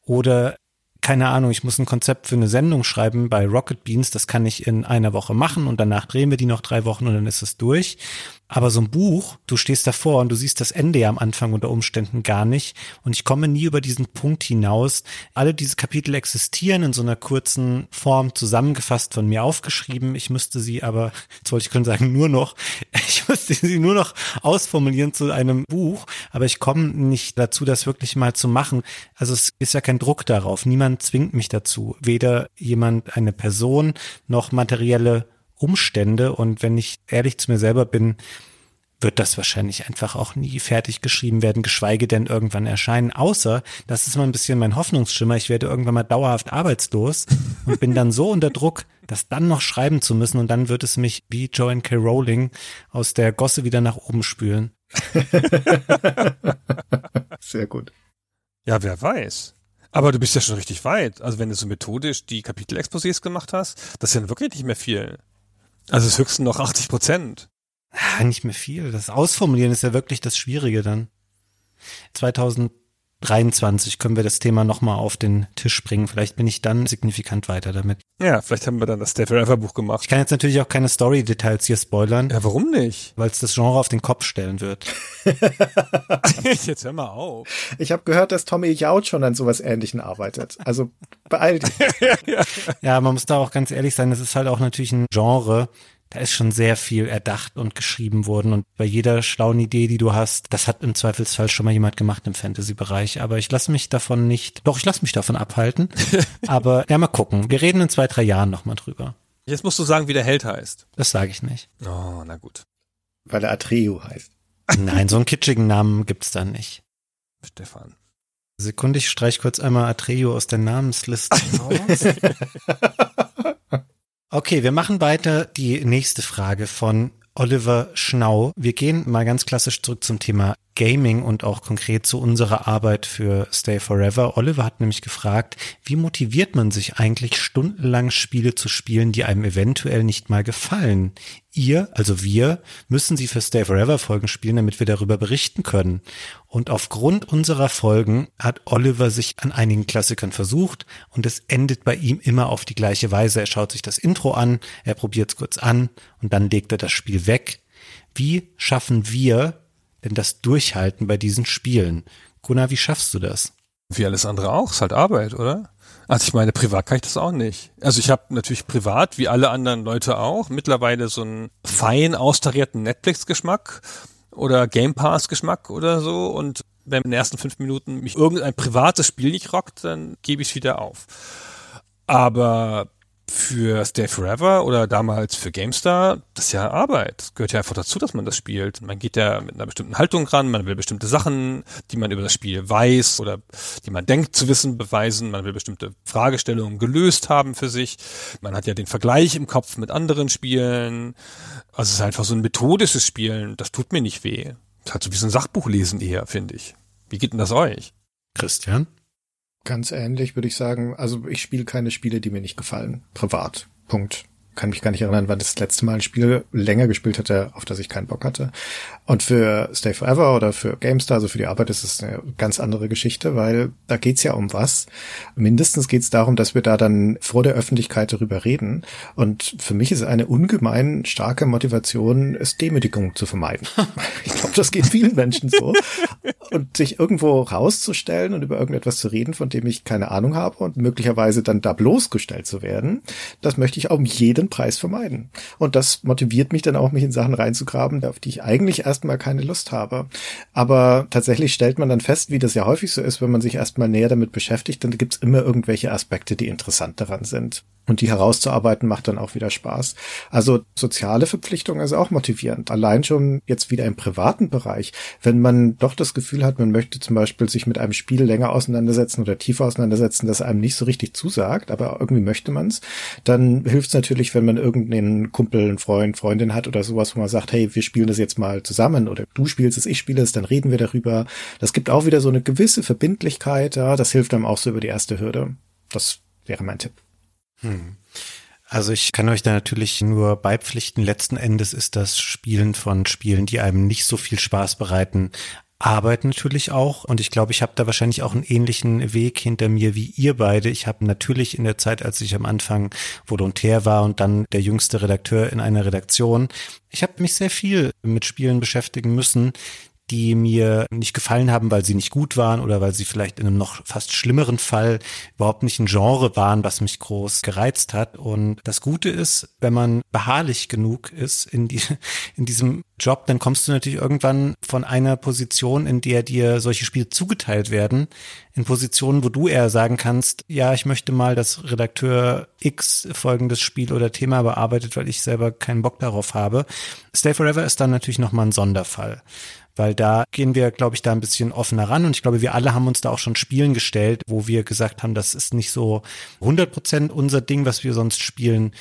Oder keine Ahnung, ich muss ein Konzept für eine Sendung schreiben bei Rocket Beans, das kann ich in einer Woche machen und danach drehen wir die noch drei Wochen und dann ist es durch. Aber so ein Buch, du stehst davor und du siehst das Ende ja am Anfang unter Umständen gar nicht. Und ich komme nie über diesen Punkt hinaus. Alle diese Kapitel existieren in so einer kurzen Form zusammengefasst von mir aufgeschrieben. Ich müsste sie aber, jetzt wollte ich können sagen, nur noch, (laughs) ich müsste sie nur noch ausformulieren zu einem Buch. Aber ich komme nicht dazu, das wirklich mal zu machen. Also es ist ja kein Druck darauf. Niemand niemand zwingt mich dazu. Weder jemand, eine Person, noch materielle Umstände. Und wenn ich ehrlich zu mir selber bin, wird das wahrscheinlich einfach auch nie fertig geschrieben werden, geschweige denn irgendwann erscheinen. Außer, das ist mal ein bisschen mein Hoffnungsschimmer, ich werde irgendwann mal dauerhaft arbeitslos und bin dann so unter Druck, das dann noch schreiben zu müssen und dann wird es mich wie Joanne K. Rowling aus der Gosse wieder nach oben spülen. (laughs) Sehr gut. Ja, wer weiß. Aber du bist ja schon richtig weit. Also wenn du so methodisch die Kapitelexposés gemacht hast, das ist ja wirklich nicht mehr viel. Also es höchstens noch 80 Prozent. Ah, nicht mehr viel. Das Ausformulieren ist ja wirklich das Schwierige dann. 2023 können wir das Thema nochmal auf den Tisch bringen. Vielleicht bin ich dann signifikant weiter damit. Ja, vielleicht haben wir dann das Stay Forever Buch gemacht. Ich kann jetzt natürlich auch keine Story-Details hier spoilern, Ja, warum nicht? weil es das Genre auf den Kopf stellen wird. (laughs) Jetzt hör mal auf. Ich habe gehört, dass Tommy Jaud schon an sowas Ähnlichem arbeitet. Also beeil (laughs) dich. Ja, man muss da auch ganz ehrlich sein, das ist halt auch natürlich ein Genre, da ist schon sehr viel erdacht und geschrieben worden und bei jeder schlauen Idee, die du hast, das hat im Zweifelsfall schon mal jemand gemacht im Fantasy-Bereich. Aber ich lasse mich davon nicht, doch, ich lasse mich davon abhalten. (laughs) Aber ja, mal gucken. Wir reden in zwei, drei Jahren nochmal drüber. Jetzt musst du sagen, wie der Held heißt. Das sage ich nicht. Oh, na gut. Weil er Atreu heißt. (laughs) Nein, so einen kitschigen Namen gibt's da nicht. Stefan. Sekunde, ich streich kurz einmal Atreo aus der Namensliste (laughs) raus. Okay, wir machen weiter die nächste Frage von Oliver Schnau. Wir gehen mal ganz klassisch zurück zum Thema Gaming und auch konkret zu unserer Arbeit für Stay Forever. Oliver hat nämlich gefragt, wie motiviert man sich eigentlich stundenlang Spiele zu spielen, die einem eventuell nicht mal gefallen? Ihr, also wir, müssen sie für Stay Forever Folgen spielen, damit wir darüber berichten können. Und aufgrund unserer Folgen hat Oliver sich an einigen Klassikern versucht und es endet bei ihm immer auf die gleiche Weise. Er schaut sich das Intro an, er probiert es kurz an und dann legt er das Spiel weg. Wie schaffen wir denn das Durchhalten bei diesen Spielen? Gunnar, wie schaffst du das? Wie alles andere auch. Ist halt Arbeit, oder? Also ich meine, privat kann ich das auch nicht. Also ich habe natürlich privat, wie alle anderen Leute auch, mittlerweile so einen fein austarierten Netflix-Geschmack oder Game Pass-Geschmack oder so. Und wenn in den ersten fünf Minuten mich irgendein privates Spiel nicht rockt, dann gebe ich es wieder auf. Aber für Stay Forever oder damals für GameStar, das ist ja Arbeit. Das gehört ja einfach dazu, dass man das spielt. Man geht ja mit einer bestimmten Haltung ran, man will bestimmte Sachen, die man über das Spiel weiß oder die man denkt zu wissen, beweisen. Man will bestimmte Fragestellungen gelöst haben für sich. Man hat ja den Vergleich im Kopf mit anderen Spielen. Also es ist einfach so ein methodisches Spielen. Das tut mir nicht weh. Das halt so wie so ein Sachbuch lesen eher, finde ich. Wie geht denn das euch? Christian? Ganz ähnlich würde ich sagen. Also ich spiele keine Spiele, die mir nicht gefallen. Privat. Punkt. Kann mich gar nicht erinnern, wann das letzte Mal ein Spiel länger gespielt hatte, auf das ich keinen Bock hatte. Und für Stay Forever oder für GameStar, also für die Arbeit, ist es eine ganz andere Geschichte, weil da geht's ja um was. Mindestens geht's darum, dass wir da dann vor der Öffentlichkeit darüber reden. Und für mich ist eine ungemein starke Motivation, es Demütigung zu vermeiden. (laughs) ich glaube, das geht vielen Menschen so. Und sich irgendwo rauszustellen und über irgendetwas zu reden, von dem ich keine Ahnung habe und möglicherweise dann da bloßgestellt zu werden, das möchte ich um jeden Preis vermeiden. Und das motiviert mich dann auch, mich in Sachen reinzugraben, auf die ich eigentlich erstmal keine Lust habe. Aber tatsächlich stellt man dann fest, wie das ja häufig so ist, wenn man sich erstmal näher damit beschäftigt, dann gibt's immer irgendwelche Aspekte, die interessant daran sind. Und die herauszuarbeiten macht dann auch wieder Spaß. Also soziale Verpflichtung ist auch motivierend. Allein schon jetzt wieder im privaten Bereich, wenn man doch das Gefühl hat, man möchte zum Beispiel sich mit einem Spiel länger auseinandersetzen oder tiefer auseinandersetzen, das einem nicht so richtig zusagt, aber irgendwie möchte man's, dann hilft es natürlich, wenn man irgendeinen Kumpel, einen Freund, Freundin hat oder sowas, wo man sagt, hey, wir spielen das jetzt mal zusammen oder du spielst es, ich spiele es, dann reden wir darüber. Das gibt auch wieder so eine gewisse Verbindlichkeit, ja, das hilft einem auch so über die erste Hürde. Das wäre mein Tipp. Hm. Also ich kann euch da natürlich nur beipflichten. Letzten Endes ist das Spielen von Spielen, die einem nicht so viel Spaß bereiten, Arbeit natürlich auch. Und ich glaube, ich habe da wahrscheinlich auch einen ähnlichen Weg hinter mir wie ihr beide. Ich habe natürlich in der Zeit, als ich am Anfang Volontär war und dann der jüngste Redakteur in einer Redaktion, ich habe mich sehr viel mit Spielen beschäftigen müssen, die mir nicht gefallen haben, weil sie nicht gut waren oder weil sie vielleicht in einem noch fast schlimmeren Fall überhaupt nicht ein Genre waren, was mich groß gereizt hat. Und das Gute ist, wenn man beharrlich genug ist in, die, (laughs) in diesem Job, dann kommst du natürlich irgendwann von einer Position, in der dir solche Spiele zugeteilt werden, in Positionen, wo du eher sagen kannst, ja, ich möchte mal, dass Redakteur X folgendes Spiel oder Thema bearbeitet, weil ich selber keinen Bock darauf habe. Stay Forever ist dann natürlich nochmal ein Sonderfall weil da gehen wir, glaube ich, da ein bisschen offener ran. Und ich glaube, wir alle haben uns da auch schon Spielen gestellt, wo wir gesagt haben, das ist nicht so 100 Prozent unser Ding, was wir sonst spielen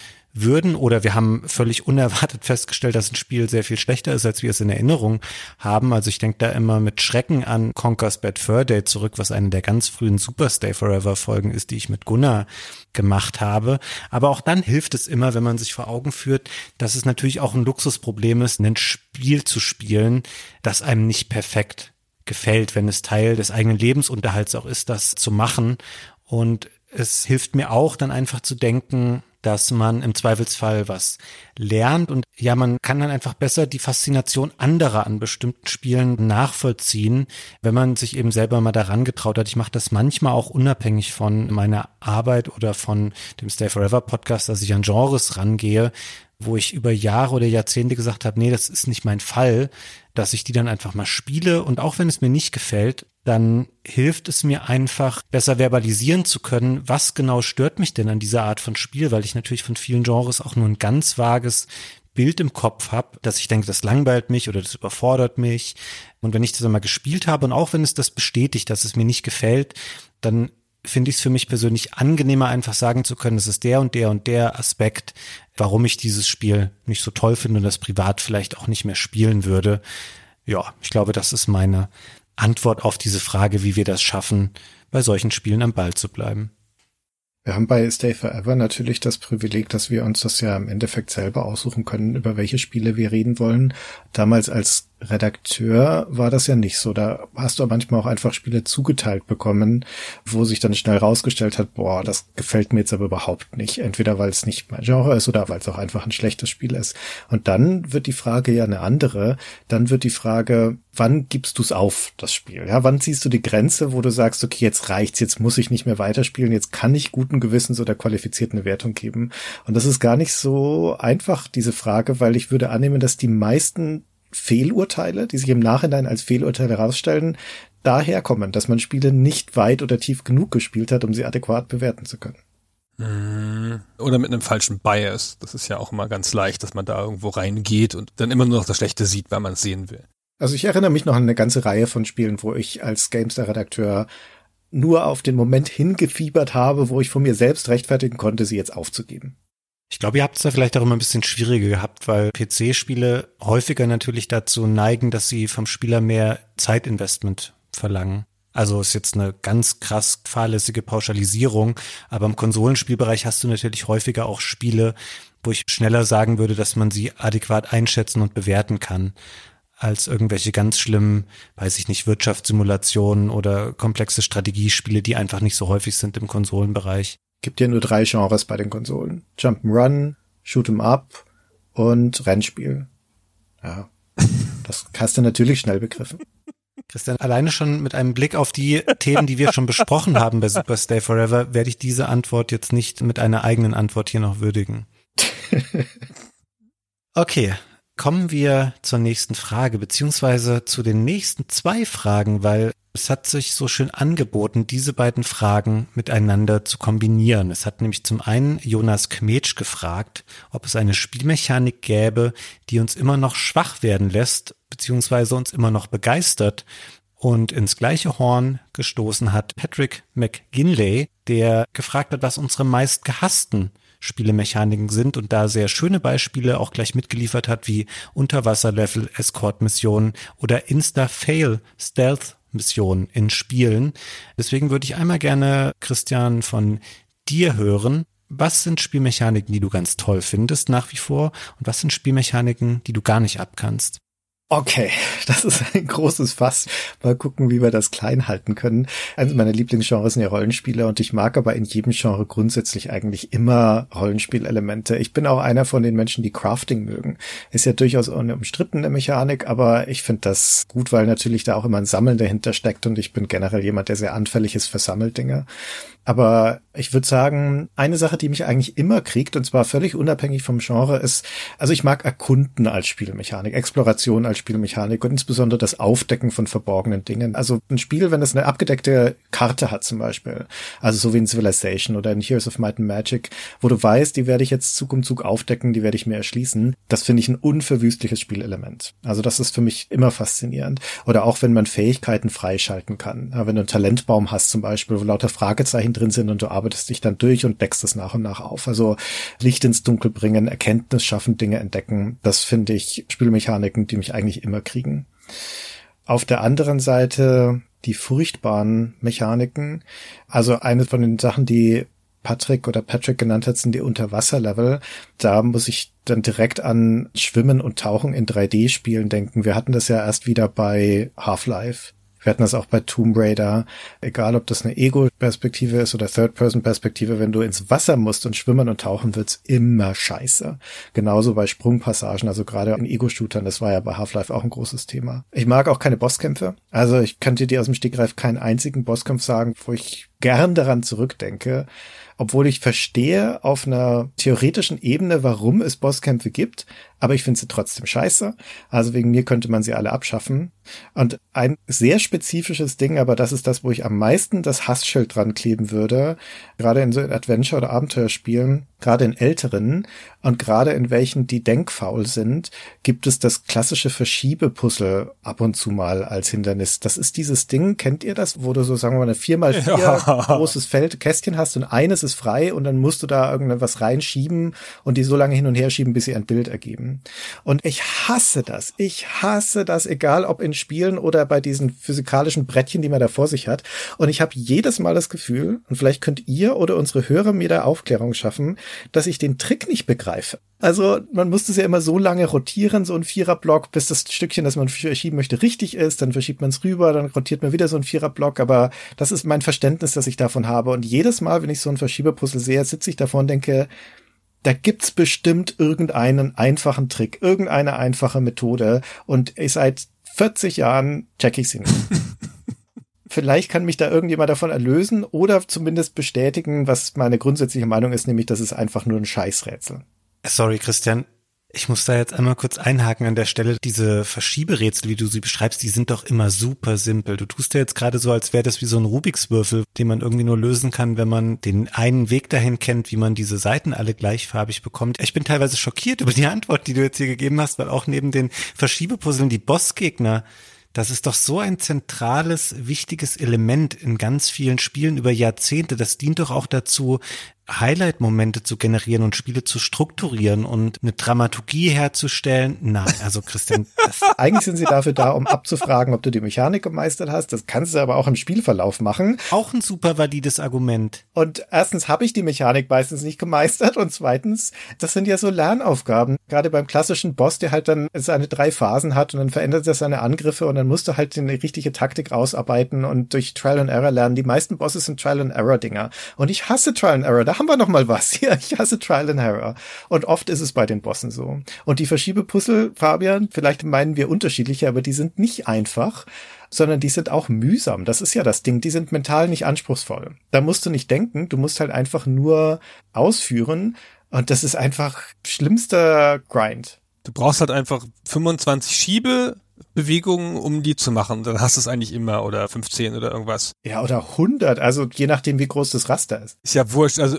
würden oder wir haben völlig unerwartet festgestellt, dass ein Spiel sehr viel schlechter ist, als wir es in Erinnerung haben. Also ich denke da immer mit Schrecken an Conker's Bad Fur Day zurück, was eine der ganz frühen Super Stay Forever Folgen ist, die ich mit Gunnar gemacht habe. Aber auch dann hilft es immer, wenn man sich vor Augen führt, dass es natürlich auch ein Luxusproblem ist, ein Spiel zu spielen, das einem nicht perfekt gefällt, wenn es Teil des eigenen Lebensunterhalts auch ist, das zu machen. Und es hilft mir auch dann einfach zu denken, dass man im Zweifelsfall was lernt und ja, man kann dann einfach besser die Faszination anderer an bestimmten Spielen nachvollziehen, wenn man sich eben selber mal daran getraut hat. Ich mache das manchmal auch unabhängig von meiner Arbeit oder von dem Stay Forever Podcast, dass ich an Genres rangehe, wo ich über Jahre oder Jahrzehnte gesagt habe, nee, das ist nicht mein Fall, dass ich die dann einfach mal spiele und auch wenn es mir nicht gefällt, dann hilft es mir einfach besser verbalisieren zu können, was genau stört mich denn an dieser Art von Spiel, weil ich natürlich von vielen Genres auch nur ein ganz vages Bild im Kopf habe, dass ich denke, das langweilt mich oder das überfordert mich. Und wenn ich das einmal gespielt habe und auch wenn es das bestätigt, dass es mir nicht gefällt, dann finde ich es für mich persönlich angenehmer, einfach sagen zu können, es ist der und der und der Aspekt, warum ich dieses Spiel nicht so toll finde und das privat vielleicht auch nicht mehr spielen würde. Ja, ich glaube, das ist meine Antwort auf diese Frage, wie wir das schaffen, bei solchen Spielen am Ball zu bleiben. Wir haben bei Stay Forever natürlich das Privileg, dass wir uns das ja im Endeffekt selber aussuchen können, über welche Spiele wir reden wollen. Damals als Redakteur war das ja nicht so. Da hast du manchmal auch einfach Spiele zugeteilt bekommen, wo sich dann schnell rausgestellt hat, boah, das gefällt mir jetzt aber überhaupt nicht. Entweder weil es nicht mein Genre ist oder weil es auch einfach ein schlechtes Spiel ist. Und dann wird die Frage ja eine andere. Dann wird die Frage, wann gibst du es auf, das Spiel? Ja, wann ziehst du die Grenze, wo du sagst, okay, jetzt reicht's, jetzt muss ich nicht mehr weiterspielen, jetzt kann ich guten Gewissens oder qualifiziert eine Wertung geben. Und das ist gar nicht so einfach, diese Frage, weil ich würde annehmen, dass die meisten Fehlurteile, die sich im Nachhinein als Fehlurteile herausstellen, daherkommen, dass man Spiele nicht weit oder tief genug gespielt hat, um sie adäquat bewerten zu können. Mhm. Oder mit einem falschen Bias. Das ist ja auch immer ganz leicht, dass man da irgendwo reingeht und dann immer nur noch das Schlechte sieht, weil man es sehen will. Also ich erinnere mich noch an eine ganze Reihe von Spielen, wo ich als Gamestar-Redakteur nur auf den Moment hingefiebert habe, wo ich von mir selbst rechtfertigen konnte, sie jetzt aufzugeben. Ich glaube, ihr habt es da vielleicht auch immer ein bisschen schwieriger gehabt, weil PC-Spiele häufiger natürlich dazu neigen, dass sie vom Spieler mehr Zeitinvestment verlangen. Also ist jetzt eine ganz krass fahrlässige Pauschalisierung, aber im Konsolenspielbereich hast du natürlich häufiger auch Spiele, wo ich schneller sagen würde, dass man sie adäquat einschätzen und bewerten kann, als irgendwelche ganz schlimmen, weiß ich nicht, Wirtschaftssimulationen oder komplexe Strategiespiele, die einfach nicht so häufig sind im Konsolenbereich. Gibt ja nur drei Genres bei den Konsolen. Jump'n'Run, Shoot'em Up und Rennspiel. Ja, (laughs) das hast du natürlich schnell begriffen. Christian, alleine schon mit einem Blick auf die Themen, die wir schon (laughs) besprochen haben bei Super Stay Forever, werde ich diese Antwort jetzt nicht mit einer eigenen Antwort hier noch würdigen. (laughs) Okay, kommen wir zur nächsten Frage, beziehungsweise zu den nächsten zwei Fragen, weil es hat sich so schön angeboten, diese beiden Fragen miteinander zu kombinieren. Es hat nämlich zum einen Jonas Kmetsch gefragt, ob es eine Spielmechanik gäbe, die uns immer noch schwach werden lässt, beziehungsweise uns immer noch begeistert. Und ins gleiche Horn gestoßen hat Patrick McGinley, der gefragt hat, was unsere meist gehassten Spielemechaniken sind und da sehr schöne Beispiele auch gleich mitgeliefert hat, wie Unterwasserlevel, Escort-Missionen oder Insta-Fail Stealth Mission in Spielen. Deswegen würde ich einmal gerne, Christian, von dir hören. Was sind Spielmechaniken, die du ganz toll findest nach wie vor? Und was sind Spielmechaniken, die du gar nicht abkannst? Okay, das ist ein großes Fass. Mal gucken, wie wir das klein halten können. Eines meiner Lieblingsgenres sind ja Rollenspiele und ich mag aber in jedem Genre grundsätzlich eigentlich immer Rollenspielelemente. Ich bin auch einer von den Menschen, die Crafting mögen. Ist ja durchaus eine umstrittene Mechanik, aber ich finde das gut, weil natürlich da auch immer ein Sammeln dahinter steckt und ich bin generell jemand, der sehr anfällig ist für Sammeldinge. Aber ich würde sagen, eine Sache, die mich eigentlich immer kriegt, und zwar völlig unabhängig vom Genre, ist, also ich mag Erkunden als Spielmechanik, Exploration als Spielmechanik und insbesondere das Aufdecken von verborgenen Dingen. Also ein Spiel, wenn es eine abgedeckte Karte hat zum Beispiel, also so wie in Civilization oder in Heroes of Might and Magic, wo du weißt, die werde ich jetzt Zug um Zug aufdecken, die werde ich mir erschließen, das finde ich ein unverwüstliches Spielelement. Also das ist für mich immer faszinierend. Oder auch wenn man Fähigkeiten freischalten kann. Wenn du einen Talentbaum hast zum Beispiel, wo lauter Fragezeichen drin sind und du arbeitest dich dann durch und deckst es nach und nach auf. Also Licht ins Dunkel bringen, Erkenntnis schaffen, Dinge entdecken, das finde ich Spielmechaniken, die mich eigentlich immer kriegen. Auf der anderen Seite die furchtbaren Mechaniken. Also eine von den Sachen, die Patrick oder Patrick genannt hat, sind die Unterwasserlevel. Da muss ich dann direkt an Schwimmen und Tauchen in 3D-Spielen denken. Wir hatten das ja erst wieder bei Half-Life. Wir hatten das auch bei Tomb Raider. Egal, ob das eine Ego-Perspektive ist oder Third-Person-Perspektive, wenn du ins Wasser musst und schwimmen und tauchen, wird's immer scheiße. Genauso bei Sprungpassagen, also gerade in Ego-Shootern, das war ja bei Half-Life auch ein großes Thema. Ich mag auch keine Bosskämpfe. Also ich könnte dir aus dem Stegreif keinen einzigen Bosskampf sagen, wo ich gern daran zurückdenke obwohl ich verstehe auf einer theoretischen Ebene, warum es Bosskämpfe gibt, aber ich finde sie trotzdem scheiße. Also wegen mir könnte man sie alle abschaffen. Und ein sehr spezifisches Ding, aber das ist das, wo ich am meisten das Hassschild dran kleben würde, gerade in so Adventure- oder Abenteuerspielen, gerade in älteren und gerade in welchen, die denkfaul sind, gibt es das klassische Verschiebepuzzle ab und zu mal als Hindernis. Das ist dieses Ding, kennt ihr das, wo du so, sagen wir mal, eine 4x4 ja. großes Feld, Kästchen hast und eines ist frei und dann musst du da irgendwas reinschieben und die so lange hin und her schieben, bis sie ein Bild ergeben. Und ich hasse das. Ich hasse das, egal ob in Spielen oder bei diesen physikalischen Brettchen, die man da vor sich hat. Und ich habe jedes Mal das Gefühl, und vielleicht könnt ihr oder unsere Hörer mir da Aufklärung schaffen, dass ich den Trick nicht begreife. Also man musste es ja immer so lange rotieren, so ein Viererblock, bis das Stückchen, das man verschieben möchte, richtig ist. Dann verschiebt man es rüber, dann rotiert man wieder so ein Viererblock. Aber das ist mein Verständnis, das ich davon habe. Und jedes Mal, wenn ich so ein Verschiebepuzzle sehe, sitze ich davor und denke, da gibt's bestimmt irgendeinen einfachen Trick, irgendeine einfache Methode. Und seit 40 Jahren check ich sie nicht. (laughs) Vielleicht kann mich da irgendjemand davon erlösen oder zumindest bestätigen, was meine grundsätzliche Meinung ist, nämlich, das ist einfach nur ein Scheißrätsel. Sorry, Christian. Ich muss da jetzt einmal kurz einhaken an der Stelle. Diese Verschieberätsel, wie du sie beschreibst, die sind doch immer super simpel. Du tust ja jetzt gerade so, als wäre das wie so ein Rubikswürfel, den man irgendwie nur lösen kann, wenn man den einen Weg dahin kennt, wie man diese Seiten alle gleichfarbig bekommt. Ich bin teilweise schockiert über die Antwort, die du jetzt hier gegeben hast, weil auch neben den Verschiebepuzzeln die Bossgegner das ist doch so ein zentrales, wichtiges Element in ganz vielen Spielen über Jahrzehnte. Das dient doch auch dazu, Highlight-Momente zu generieren und Spiele zu strukturieren und eine Dramaturgie herzustellen. Nein, also Christian. (laughs) Eigentlich sind sie dafür da, um abzufragen, ob du die Mechanik gemeistert hast. Das kannst du aber auch im Spielverlauf machen. Auch ein super valides Argument. Und erstens habe ich die Mechanik meistens nicht gemeistert und zweitens, das sind ja so Lernaufgaben. Gerade beim klassischen Boss, der halt dann seine drei Phasen hat und dann verändert er seine Angriffe und dann musst du halt eine richtige Taktik rausarbeiten und durch Trial and Error lernen. Die meisten Bosses sind Trial and Error Dinger. Und ich hasse Trial and Error. Da haben wir noch mal was. (laughs) Ja, ich hasse Trial and Error. Und oft ist es bei den Bossen so. Und die Verschiebepuzzle, Fabian, vielleicht meinen wir unterschiedliche, aber die sind nicht einfach sondern die sind auch mühsam. Das ist ja das Ding. Die sind mental nicht anspruchsvoll. Da musst du nicht denken. Du musst halt einfach nur ausführen. Und das ist einfach schlimmster Grind. Du brauchst halt einfach 25 Schiebebewegungen, um die zu machen. Dann hast du es eigentlich immer oder 15 oder irgendwas. Ja, oder 100. Also je nachdem, wie groß das Raster ist. Ist ja wurscht. Also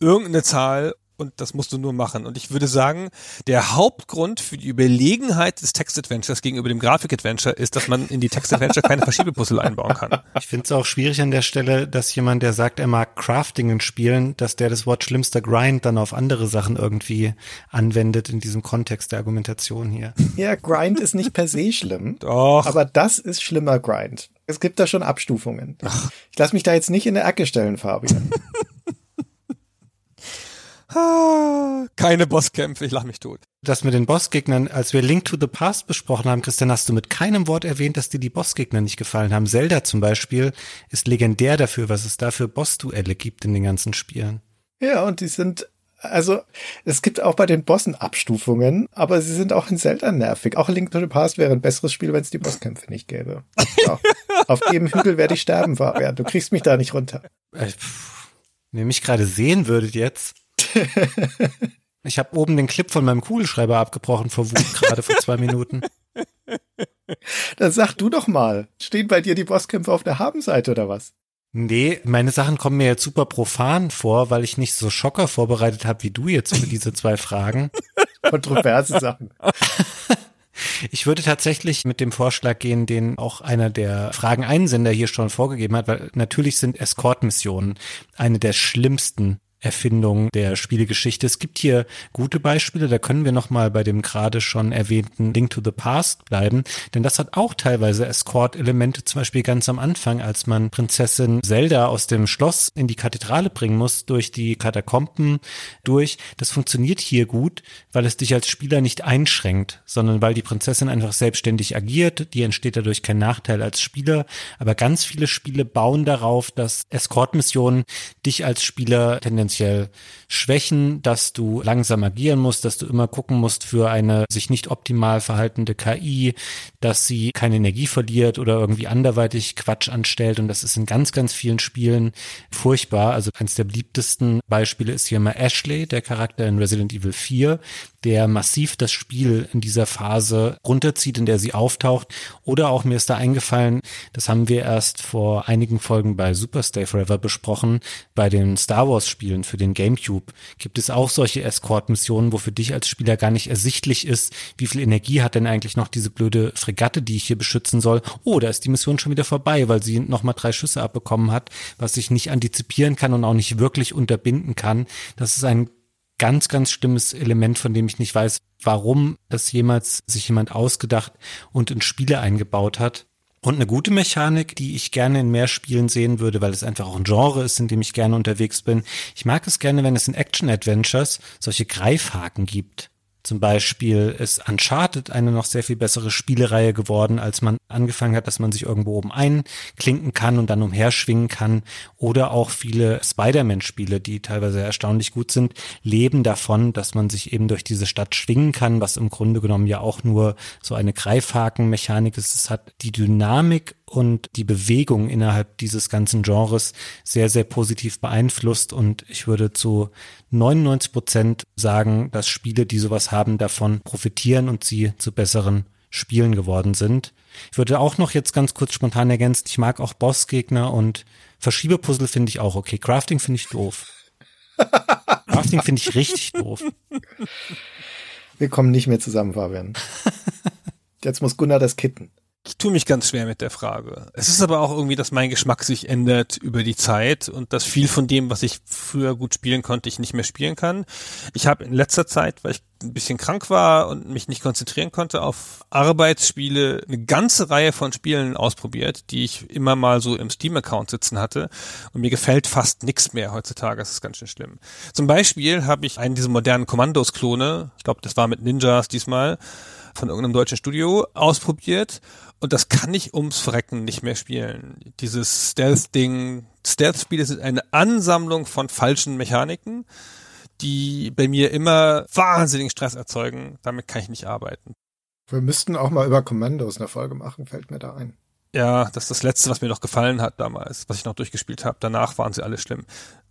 irgendeine Zahl und das musst du nur machen. Und ich würde sagen, der Hauptgrund für die Überlegenheit des Text-Adventures gegenüber dem Grafik-Adventure ist, dass man in die Text-Adventure keine Verschiebepuzzle einbauen kann. Ich finde es auch schwierig an der Stelle, dass jemand, der sagt, er mag Crafting in Spielen, dass der das Wort schlimmster Grind dann auf andere Sachen irgendwie anwendet in diesem Kontext der Argumentation hier. Ja, Grind ist nicht per se schlimm. Doch. Aber das ist schlimmer Grind. Es gibt da schon Abstufungen. Ach. Ich lasse mich da jetzt nicht in der Ecke stellen, Fabian. Ah. Keine Bosskämpfe, ich lach mich tot. Das mit den Bossgegnern, als wir Link to the Past besprochen haben, Christian, hast du mit keinem Wort erwähnt, dass dir die Bossgegner nicht gefallen haben. Zelda zum Beispiel ist legendär dafür, was es da für Bossduelle gibt in den ganzen Spielen. Ja, und die sind also es gibt auch bei den Bossen Abstufungen, aber sie sind auch in Zelda nervig. Auch Link to the Past wäre ein besseres Spiel, wenn es die Bosskämpfe nicht gäbe. (laughs) Auf, auf dem Hügel werde ich sterben, Fabian. Du kriegst mich da nicht runter. Äh, wenn ihr mich gerade sehen würdet jetzt. (laughs) Ich habe oben den Clip von meinem Kugelschreiber abgebrochen vor Wut gerade vor zwei Minuten. Dann sag du doch mal, stehen bei dir die Bosskämpfe auf der Habenseite oder was? Nee, meine Sachen kommen mir jetzt super profan vor, weil ich nicht so Schocker vorbereitet habe wie du jetzt für diese zwei Fragen. (laughs) Kontroverse Sachen. (laughs) Ich würde tatsächlich mit dem Vorschlag gehen, den auch einer der Fragen-Einsender hier schon vorgegeben hat, weil natürlich sind Escort-Missionen eine der schlimmsten Erfindung der Spielegeschichte. Es gibt hier gute Beispiele, da können wir nochmal bei dem gerade schon erwähnten Link to the Past bleiben, denn das hat auch teilweise Escort-Elemente, zum Beispiel ganz am Anfang, als man Prinzessin Zelda aus dem Schloss in die Kathedrale bringen muss, durch die Katakomben durch. Das funktioniert hier gut, weil es dich als Spieler nicht einschränkt, sondern weil die Prinzessin einfach selbstständig agiert, die entsteht dadurch kein Nachteil als Spieler, aber ganz viele Spiele bauen darauf, dass Escort-Missionen dich als Spieler tendenziell tendenziell Schwächen, dass du langsam agieren musst, dass du immer gucken musst für eine sich nicht optimal verhaltende KI, dass sie keine Energie verliert oder irgendwie anderweitig Quatsch anstellt. Und das ist in ganz, ganz vielen Spielen furchtbar. Also eines der beliebtesten Beispiele ist hier mal Ashley, der Charakter in Resident Evil 4, der massiv das Spiel in dieser Phase runterzieht, in der sie auftaucht. Oder auch mir ist da eingefallen, das haben wir erst vor einigen Folgen bei Super Stay Forever besprochen, bei den Star Wars Spielen für den GameCube gibt es auch solche Escort-Missionen, wo für dich als Spieler gar nicht ersichtlich ist, wie viel Energie hat denn eigentlich noch diese blöde Fregatte, die ich hier beschützen soll. Oh, da ist die Mission schon wieder vorbei, weil sie nochmal drei Schüsse abbekommen hat, was ich nicht antizipieren kann und auch nicht wirklich unterbinden kann. Das ist ein ganz, ganz schlimmes Element, von dem ich nicht weiß, warum das jemals sich jemand ausgedacht und in Spiele eingebaut hat. Und eine gute Mechanik, die ich gerne in mehr Spielen sehen würde, weil es einfach auch ein Genre ist, in dem ich gerne unterwegs bin. Ich mag es gerne, wenn es in Action-Adventures solche Greifhaken gibt. Zum Beispiel ist Uncharted eine noch sehr viel bessere Spielereihe geworden, als man angefangen hat, dass man sich irgendwo oben einklinken kann und dann umherschwingen kann. Oder auch viele Spider-Man-Spiele, die teilweise erstaunlich gut sind, leben davon, dass man sich eben durch diese Stadt schwingen kann, was im Grunde genommen ja auch nur so eine Greifhaken-Mechanik ist. Es hat die Dynamik und die Bewegung innerhalb dieses ganzen Genres sehr, sehr positiv beeinflusst und ich würde zu 99 Prozent sagen, dass Spiele, die sowas haben, davon profitieren und sie zu besseren Spielen geworden sind. Ich würde auch noch jetzt ganz kurz spontan ergänzen, ich mag auch Bossgegner und Verschiebepuzzle finde ich auch okay. Crafting finde ich doof. Crafting finde ich richtig doof. Wir kommen nicht mehr zusammen, Fabian. Jetzt muss Gunnar das kitten. Ich tue mich ganz schwer mit der Frage. Es ist aber auch irgendwie, dass mein Geschmack sich ändert über die Zeit und dass viel von dem, was ich früher gut spielen konnte, ich nicht mehr spielen kann. Ich habe in letzter Zeit, weil ich ein bisschen krank war und mich nicht konzentrieren konnte, auf Arbeitsspiele eine ganze Reihe von Spielen ausprobiert, die ich immer mal so im Steam-Account sitzen hatte. Und mir gefällt fast nichts mehr heutzutage. Das ist ganz schön schlimm. Zum Beispiel habe ich einen dieser modernen Kommandos-Klone, ich glaube, das war mit Ninjas diesmal, von irgendeinem deutschen Studio ausprobiert und das kann ich ums Verrecken nicht mehr spielen. Dieses Stealth-Ding, Stealth-Spiele sind eine Ansammlung von falschen Mechaniken, die bei mir immer wahnsinnigen Stress erzeugen. Damit kann ich nicht arbeiten. Wir müssten auch mal über Kommandos eine Folge machen, fällt mir da ein. Ja, das ist das Letzte, was mir noch gefallen hat damals, was ich noch durchgespielt habe. Danach waren sie alle schlimm.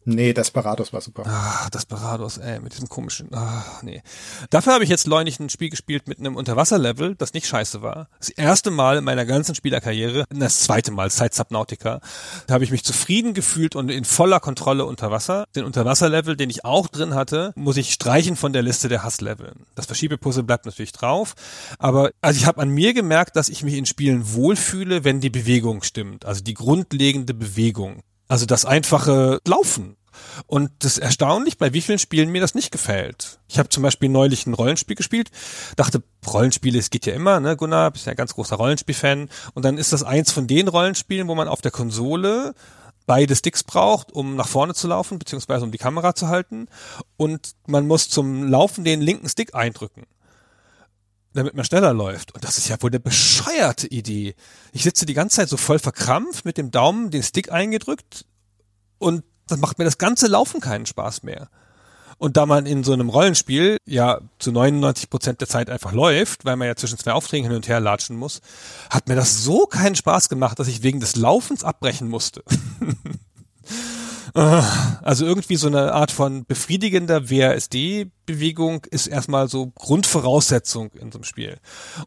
Nee, Desperados war super. Ah, Desperados, ey, mit diesem komischen, ah, nee. Dafür habe ich jetzt neulich ein Spiel gespielt mit einem Unterwasserlevel, das nicht scheiße war. Das erste Mal in meiner ganzen Spielerkarriere, das zweite Mal, seit Subnautica, da habe ich mich zufrieden gefühlt und in voller Kontrolle unter Wasser. Den Unterwasserlevel, den ich auch drin hatte, muss ich streichen von der Liste der Hasslevel. Das Verschiebepuzzle bleibt natürlich drauf, aber also ich habe an mir gemerkt, dass ich mich in Spielen wohlfühle, wenn die Bewegung stimmt, also die grundlegende Bewegung. Also das einfache Laufen. Und das ist erstaunlich, bei wie vielen Spielen mir das nicht gefällt. Ich habe zum Beispiel neulich ein Rollenspiel gespielt, dachte, Rollenspiele, es geht ja immer, ne, Gunnar, bist ja ein ganz großer Rollenspielfan. Und dann ist das eins von den Rollenspielen, wo man auf der Konsole beide Sticks braucht, um nach vorne zu laufen, beziehungsweise um die Kamera zu halten. Und man muss zum Laufen den linken Stick eindrücken damit man schneller läuft. Und das ist ja wohl eine bescheuerte Idee. Ich sitze die ganze Zeit so voll verkrampft mit dem Daumen den Stick eingedrückt und dann macht mir das ganze Laufen keinen Spaß mehr. Und da man in so einem Rollenspiel ja zu 99 Prozent der Zeit einfach läuft, weil man ja zwischen zwei Aufträgen hin und her latschen muss, hat mir das so keinen Spaß gemacht, dass ich wegen des Laufens abbrechen musste. (laughs) Also irgendwie so eine Art von befriedigender WASD-Bewegung ist erstmal so Grundvoraussetzung in so einem Spiel.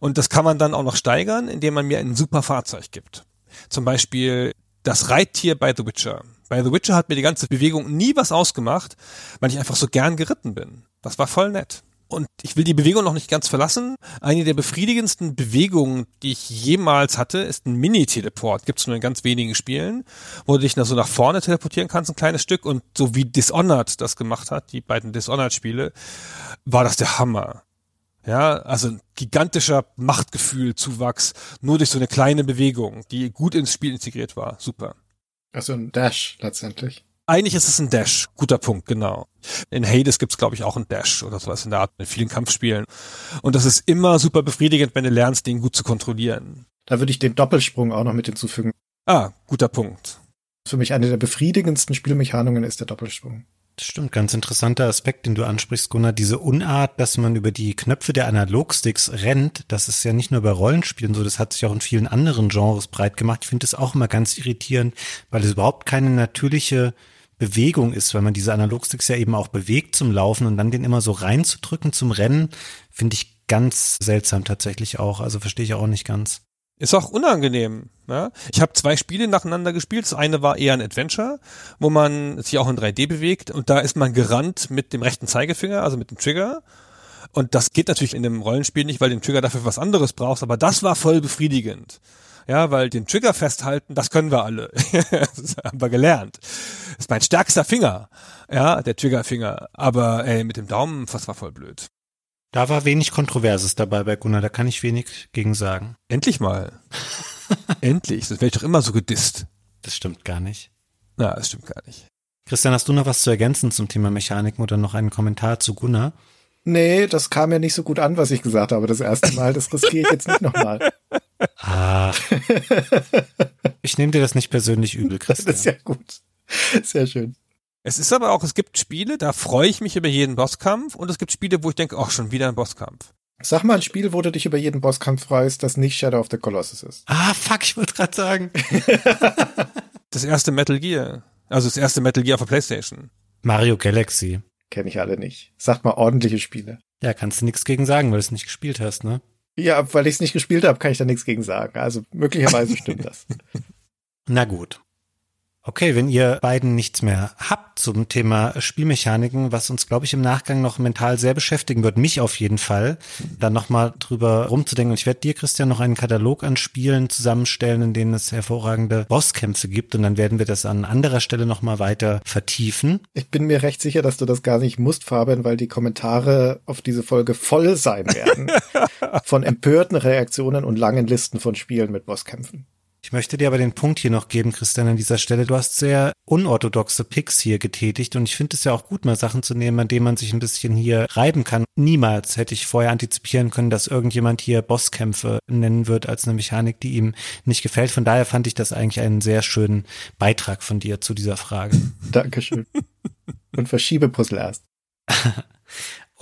Und das kann man dann auch noch steigern, indem man mir ein super Fahrzeug gibt. Zum Beispiel das Reittier bei The Witcher. Bei The Witcher hat mir die ganze Bewegung nie was ausgemacht, weil ich einfach so gern geritten bin. Das war voll nett. Und ich will die Bewegung noch nicht ganz verlassen. Eine der befriedigendsten Bewegungen, die ich jemals hatte, ist ein Mini-Teleport. Gibt es nur in ganz wenigen Spielen, wo du dich so nach vorne teleportieren kannst, ein kleines Stück. Und so wie Dishonored das gemacht hat, die beiden Dishonored-Spiele, war das der Hammer. Ja, also ein gigantischer Machtgefühl-Zuwachs, nur durch so eine kleine Bewegung, die gut ins Spiel integriert war. Super. Also ein Dash letztendlich. Eigentlich ist es ein Dash. Guter Punkt, genau. In Hades gibt's glaube ich, auch ein Dash oder sowas in der Art in vielen Kampfspielen. Und das ist immer super befriedigend, wenn du lernst, den gut zu kontrollieren. Da würde ich den Doppelsprung auch noch mit hinzufügen. Ah, guter Punkt. Für mich eine der befriedigendsten Spielmechanikungen ist der Doppelsprung. Stimmt, ganz interessanter Aspekt, den du ansprichst, Gunnar. Diese Unart, dass man über die Knöpfe der Analogsticks rennt, das ist ja nicht nur bei Rollenspielen so, das hat sich auch in vielen anderen Genres breit gemacht. Ich finde das auch immer ganz irritierend, weil es überhaupt keine natürliche Bewegung ist, weil man diese Analogsticks ja eben auch bewegt zum Laufen und dann den immer so reinzudrücken zum Rennen, finde ich ganz seltsam tatsächlich auch. Also verstehe ich auch nicht ganz. Ist auch unangenehm. Ja? Ich habe zwei Spiele nacheinander gespielt. Das eine war eher ein Adventure, wo man sich auch in 3D bewegt und da ist man gerannt mit dem rechten Zeigefinger, also mit dem Trigger. Und das geht natürlich in dem Rollenspiel nicht, weil den Trigger dafür was anderes brauchst, aber das war voll befriedigend. Ja, weil den Trigger festhalten, das können wir alle. (laughs) das haben wir gelernt. Das ist mein stärkster Finger. Ja, der Triggerfinger. Aber ey, mit dem Daumen, das war voll blöd. Da war wenig Kontroverses dabei bei Gunnar, da kann ich wenig gegen sagen. Endlich mal. (laughs) Endlich. Das wäre ich doch immer so gedisst. Das stimmt gar nicht. Na, das stimmt gar nicht. Christian, hast du noch was zu ergänzen zum Thema Mechaniken oder noch einen Kommentar zu Gunnar? Nee, das kam ja nicht so gut an, was ich gesagt habe das erste Mal. Das riskiere ich jetzt nicht nochmal. (laughs) Ah. Ich nehme dir das nicht persönlich übel, Christian. Das ist ja gut. Sehr schön. Es ist aber auch, es gibt Spiele, da freue ich mich über jeden Bosskampf und es gibt Spiele, wo ich denke, ach, schon wieder ein Bosskampf. Sag mal ein Spiel, wo du dich über jeden Bosskampf freust, das nicht Shadow of the Colossus ist. Ah, fuck, ich wollte gerade sagen. (laughs) Das erste Metal Gear. Also das erste Metal Gear auf der Playstation. Mario Galaxy. Kenne ich alle nicht. Sag mal ordentliche Spiele. Ja, kannst du nichts gegen sagen, weil du es nicht gespielt hast, ne? Ja, weil ich es nicht gespielt habe, kann ich da nichts gegen sagen. Also möglicherweise stimmt das. (laughs) Na gut. Okay, wenn ihr beiden nichts mehr habt zum Thema Spielmechaniken, was uns, glaube ich, im Nachgang noch mental sehr beschäftigen wird, mich auf jeden Fall, dann nochmal drüber rumzudenken. Und ich werde dir, Christian, noch einen Katalog an Spielen zusammenstellen, in denen es hervorragende Bosskämpfe gibt. Und dann werden wir das an anderer Stelle nochmal weiter vertiefen. Ich bin mir recht sicher, dass du das gar nicht musst, Fabian, weil die Kommentare auf diese Folge voll sein werden. (laughs) von empörten Reaktionen und langen Listen von Spielen mit Bosskämpfen. Ich möchte dir aber den Punkt hier noch geben, Christian, an dieser Stelle. Du hast sehr unorthodoxe Picks hier getätigt und ich finde es ja auch gut, mal Sachen zu nehmen, an denen man sich ein bisschen hier reiben kann. Niemals hätte ich vorher antizipieren können, dass irgendjemand hier Bosskämpfe nennen wird als eine Mechanik, die ihm nicht gefällt. Von daher fand ich das eigentlich einen sehr schönen Beitrag von dir zu dieser Frage. Dankeschön. (laughs) Und verschiebe Puzzle erst. (laughs)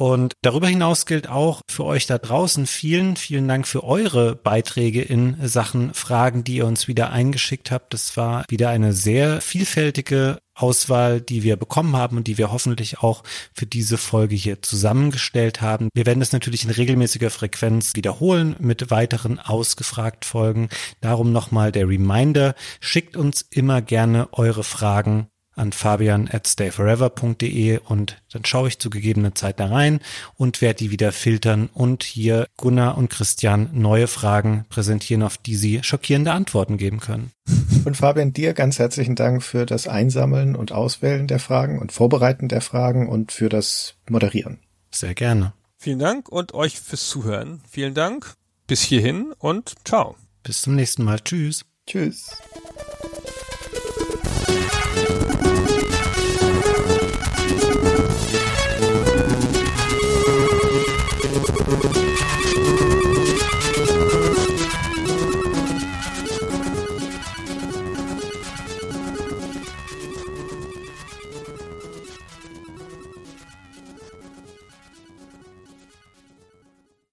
Und darüber hinaus gilt auch für euch da draußen vielen, vielen Dank für eure Beiträge in Sachen Fragen, die ihr uns wieder eingeschickt habt. Das war wieder eine sehr vielfältige Auswahl, die wir bekommen haben und die wir hoffentlich auch für diese Folge hier zusammengestellt haben. Wir werden das natürlich in regelmäßiger Frequenz wiederholen mit weiteren ausgefragt Folgen. Darum nochmal der Reminder, schickt uns immer gerne eure Fragen an fabian at stayforever.de und dann schaue ich zu gegebener Zeit da rein und werde die wieder filtern und hier Gunnar und Christian neue Fragen präsentieren, auf die sie schockierende Antworten geben können. Und Fabian, dir ganz herzlichen Dank für das Einsammeln und Auswählen der Fragen und Vorbereiten der Fragen und für das Moderieren. Sehr gerne. Vielen Dank und euch fürs Zuhören. Vielen Dank. Bis hierhin und ciao. Bis zum nächsten Mal. Tschüss. Tschüss. Tschüss.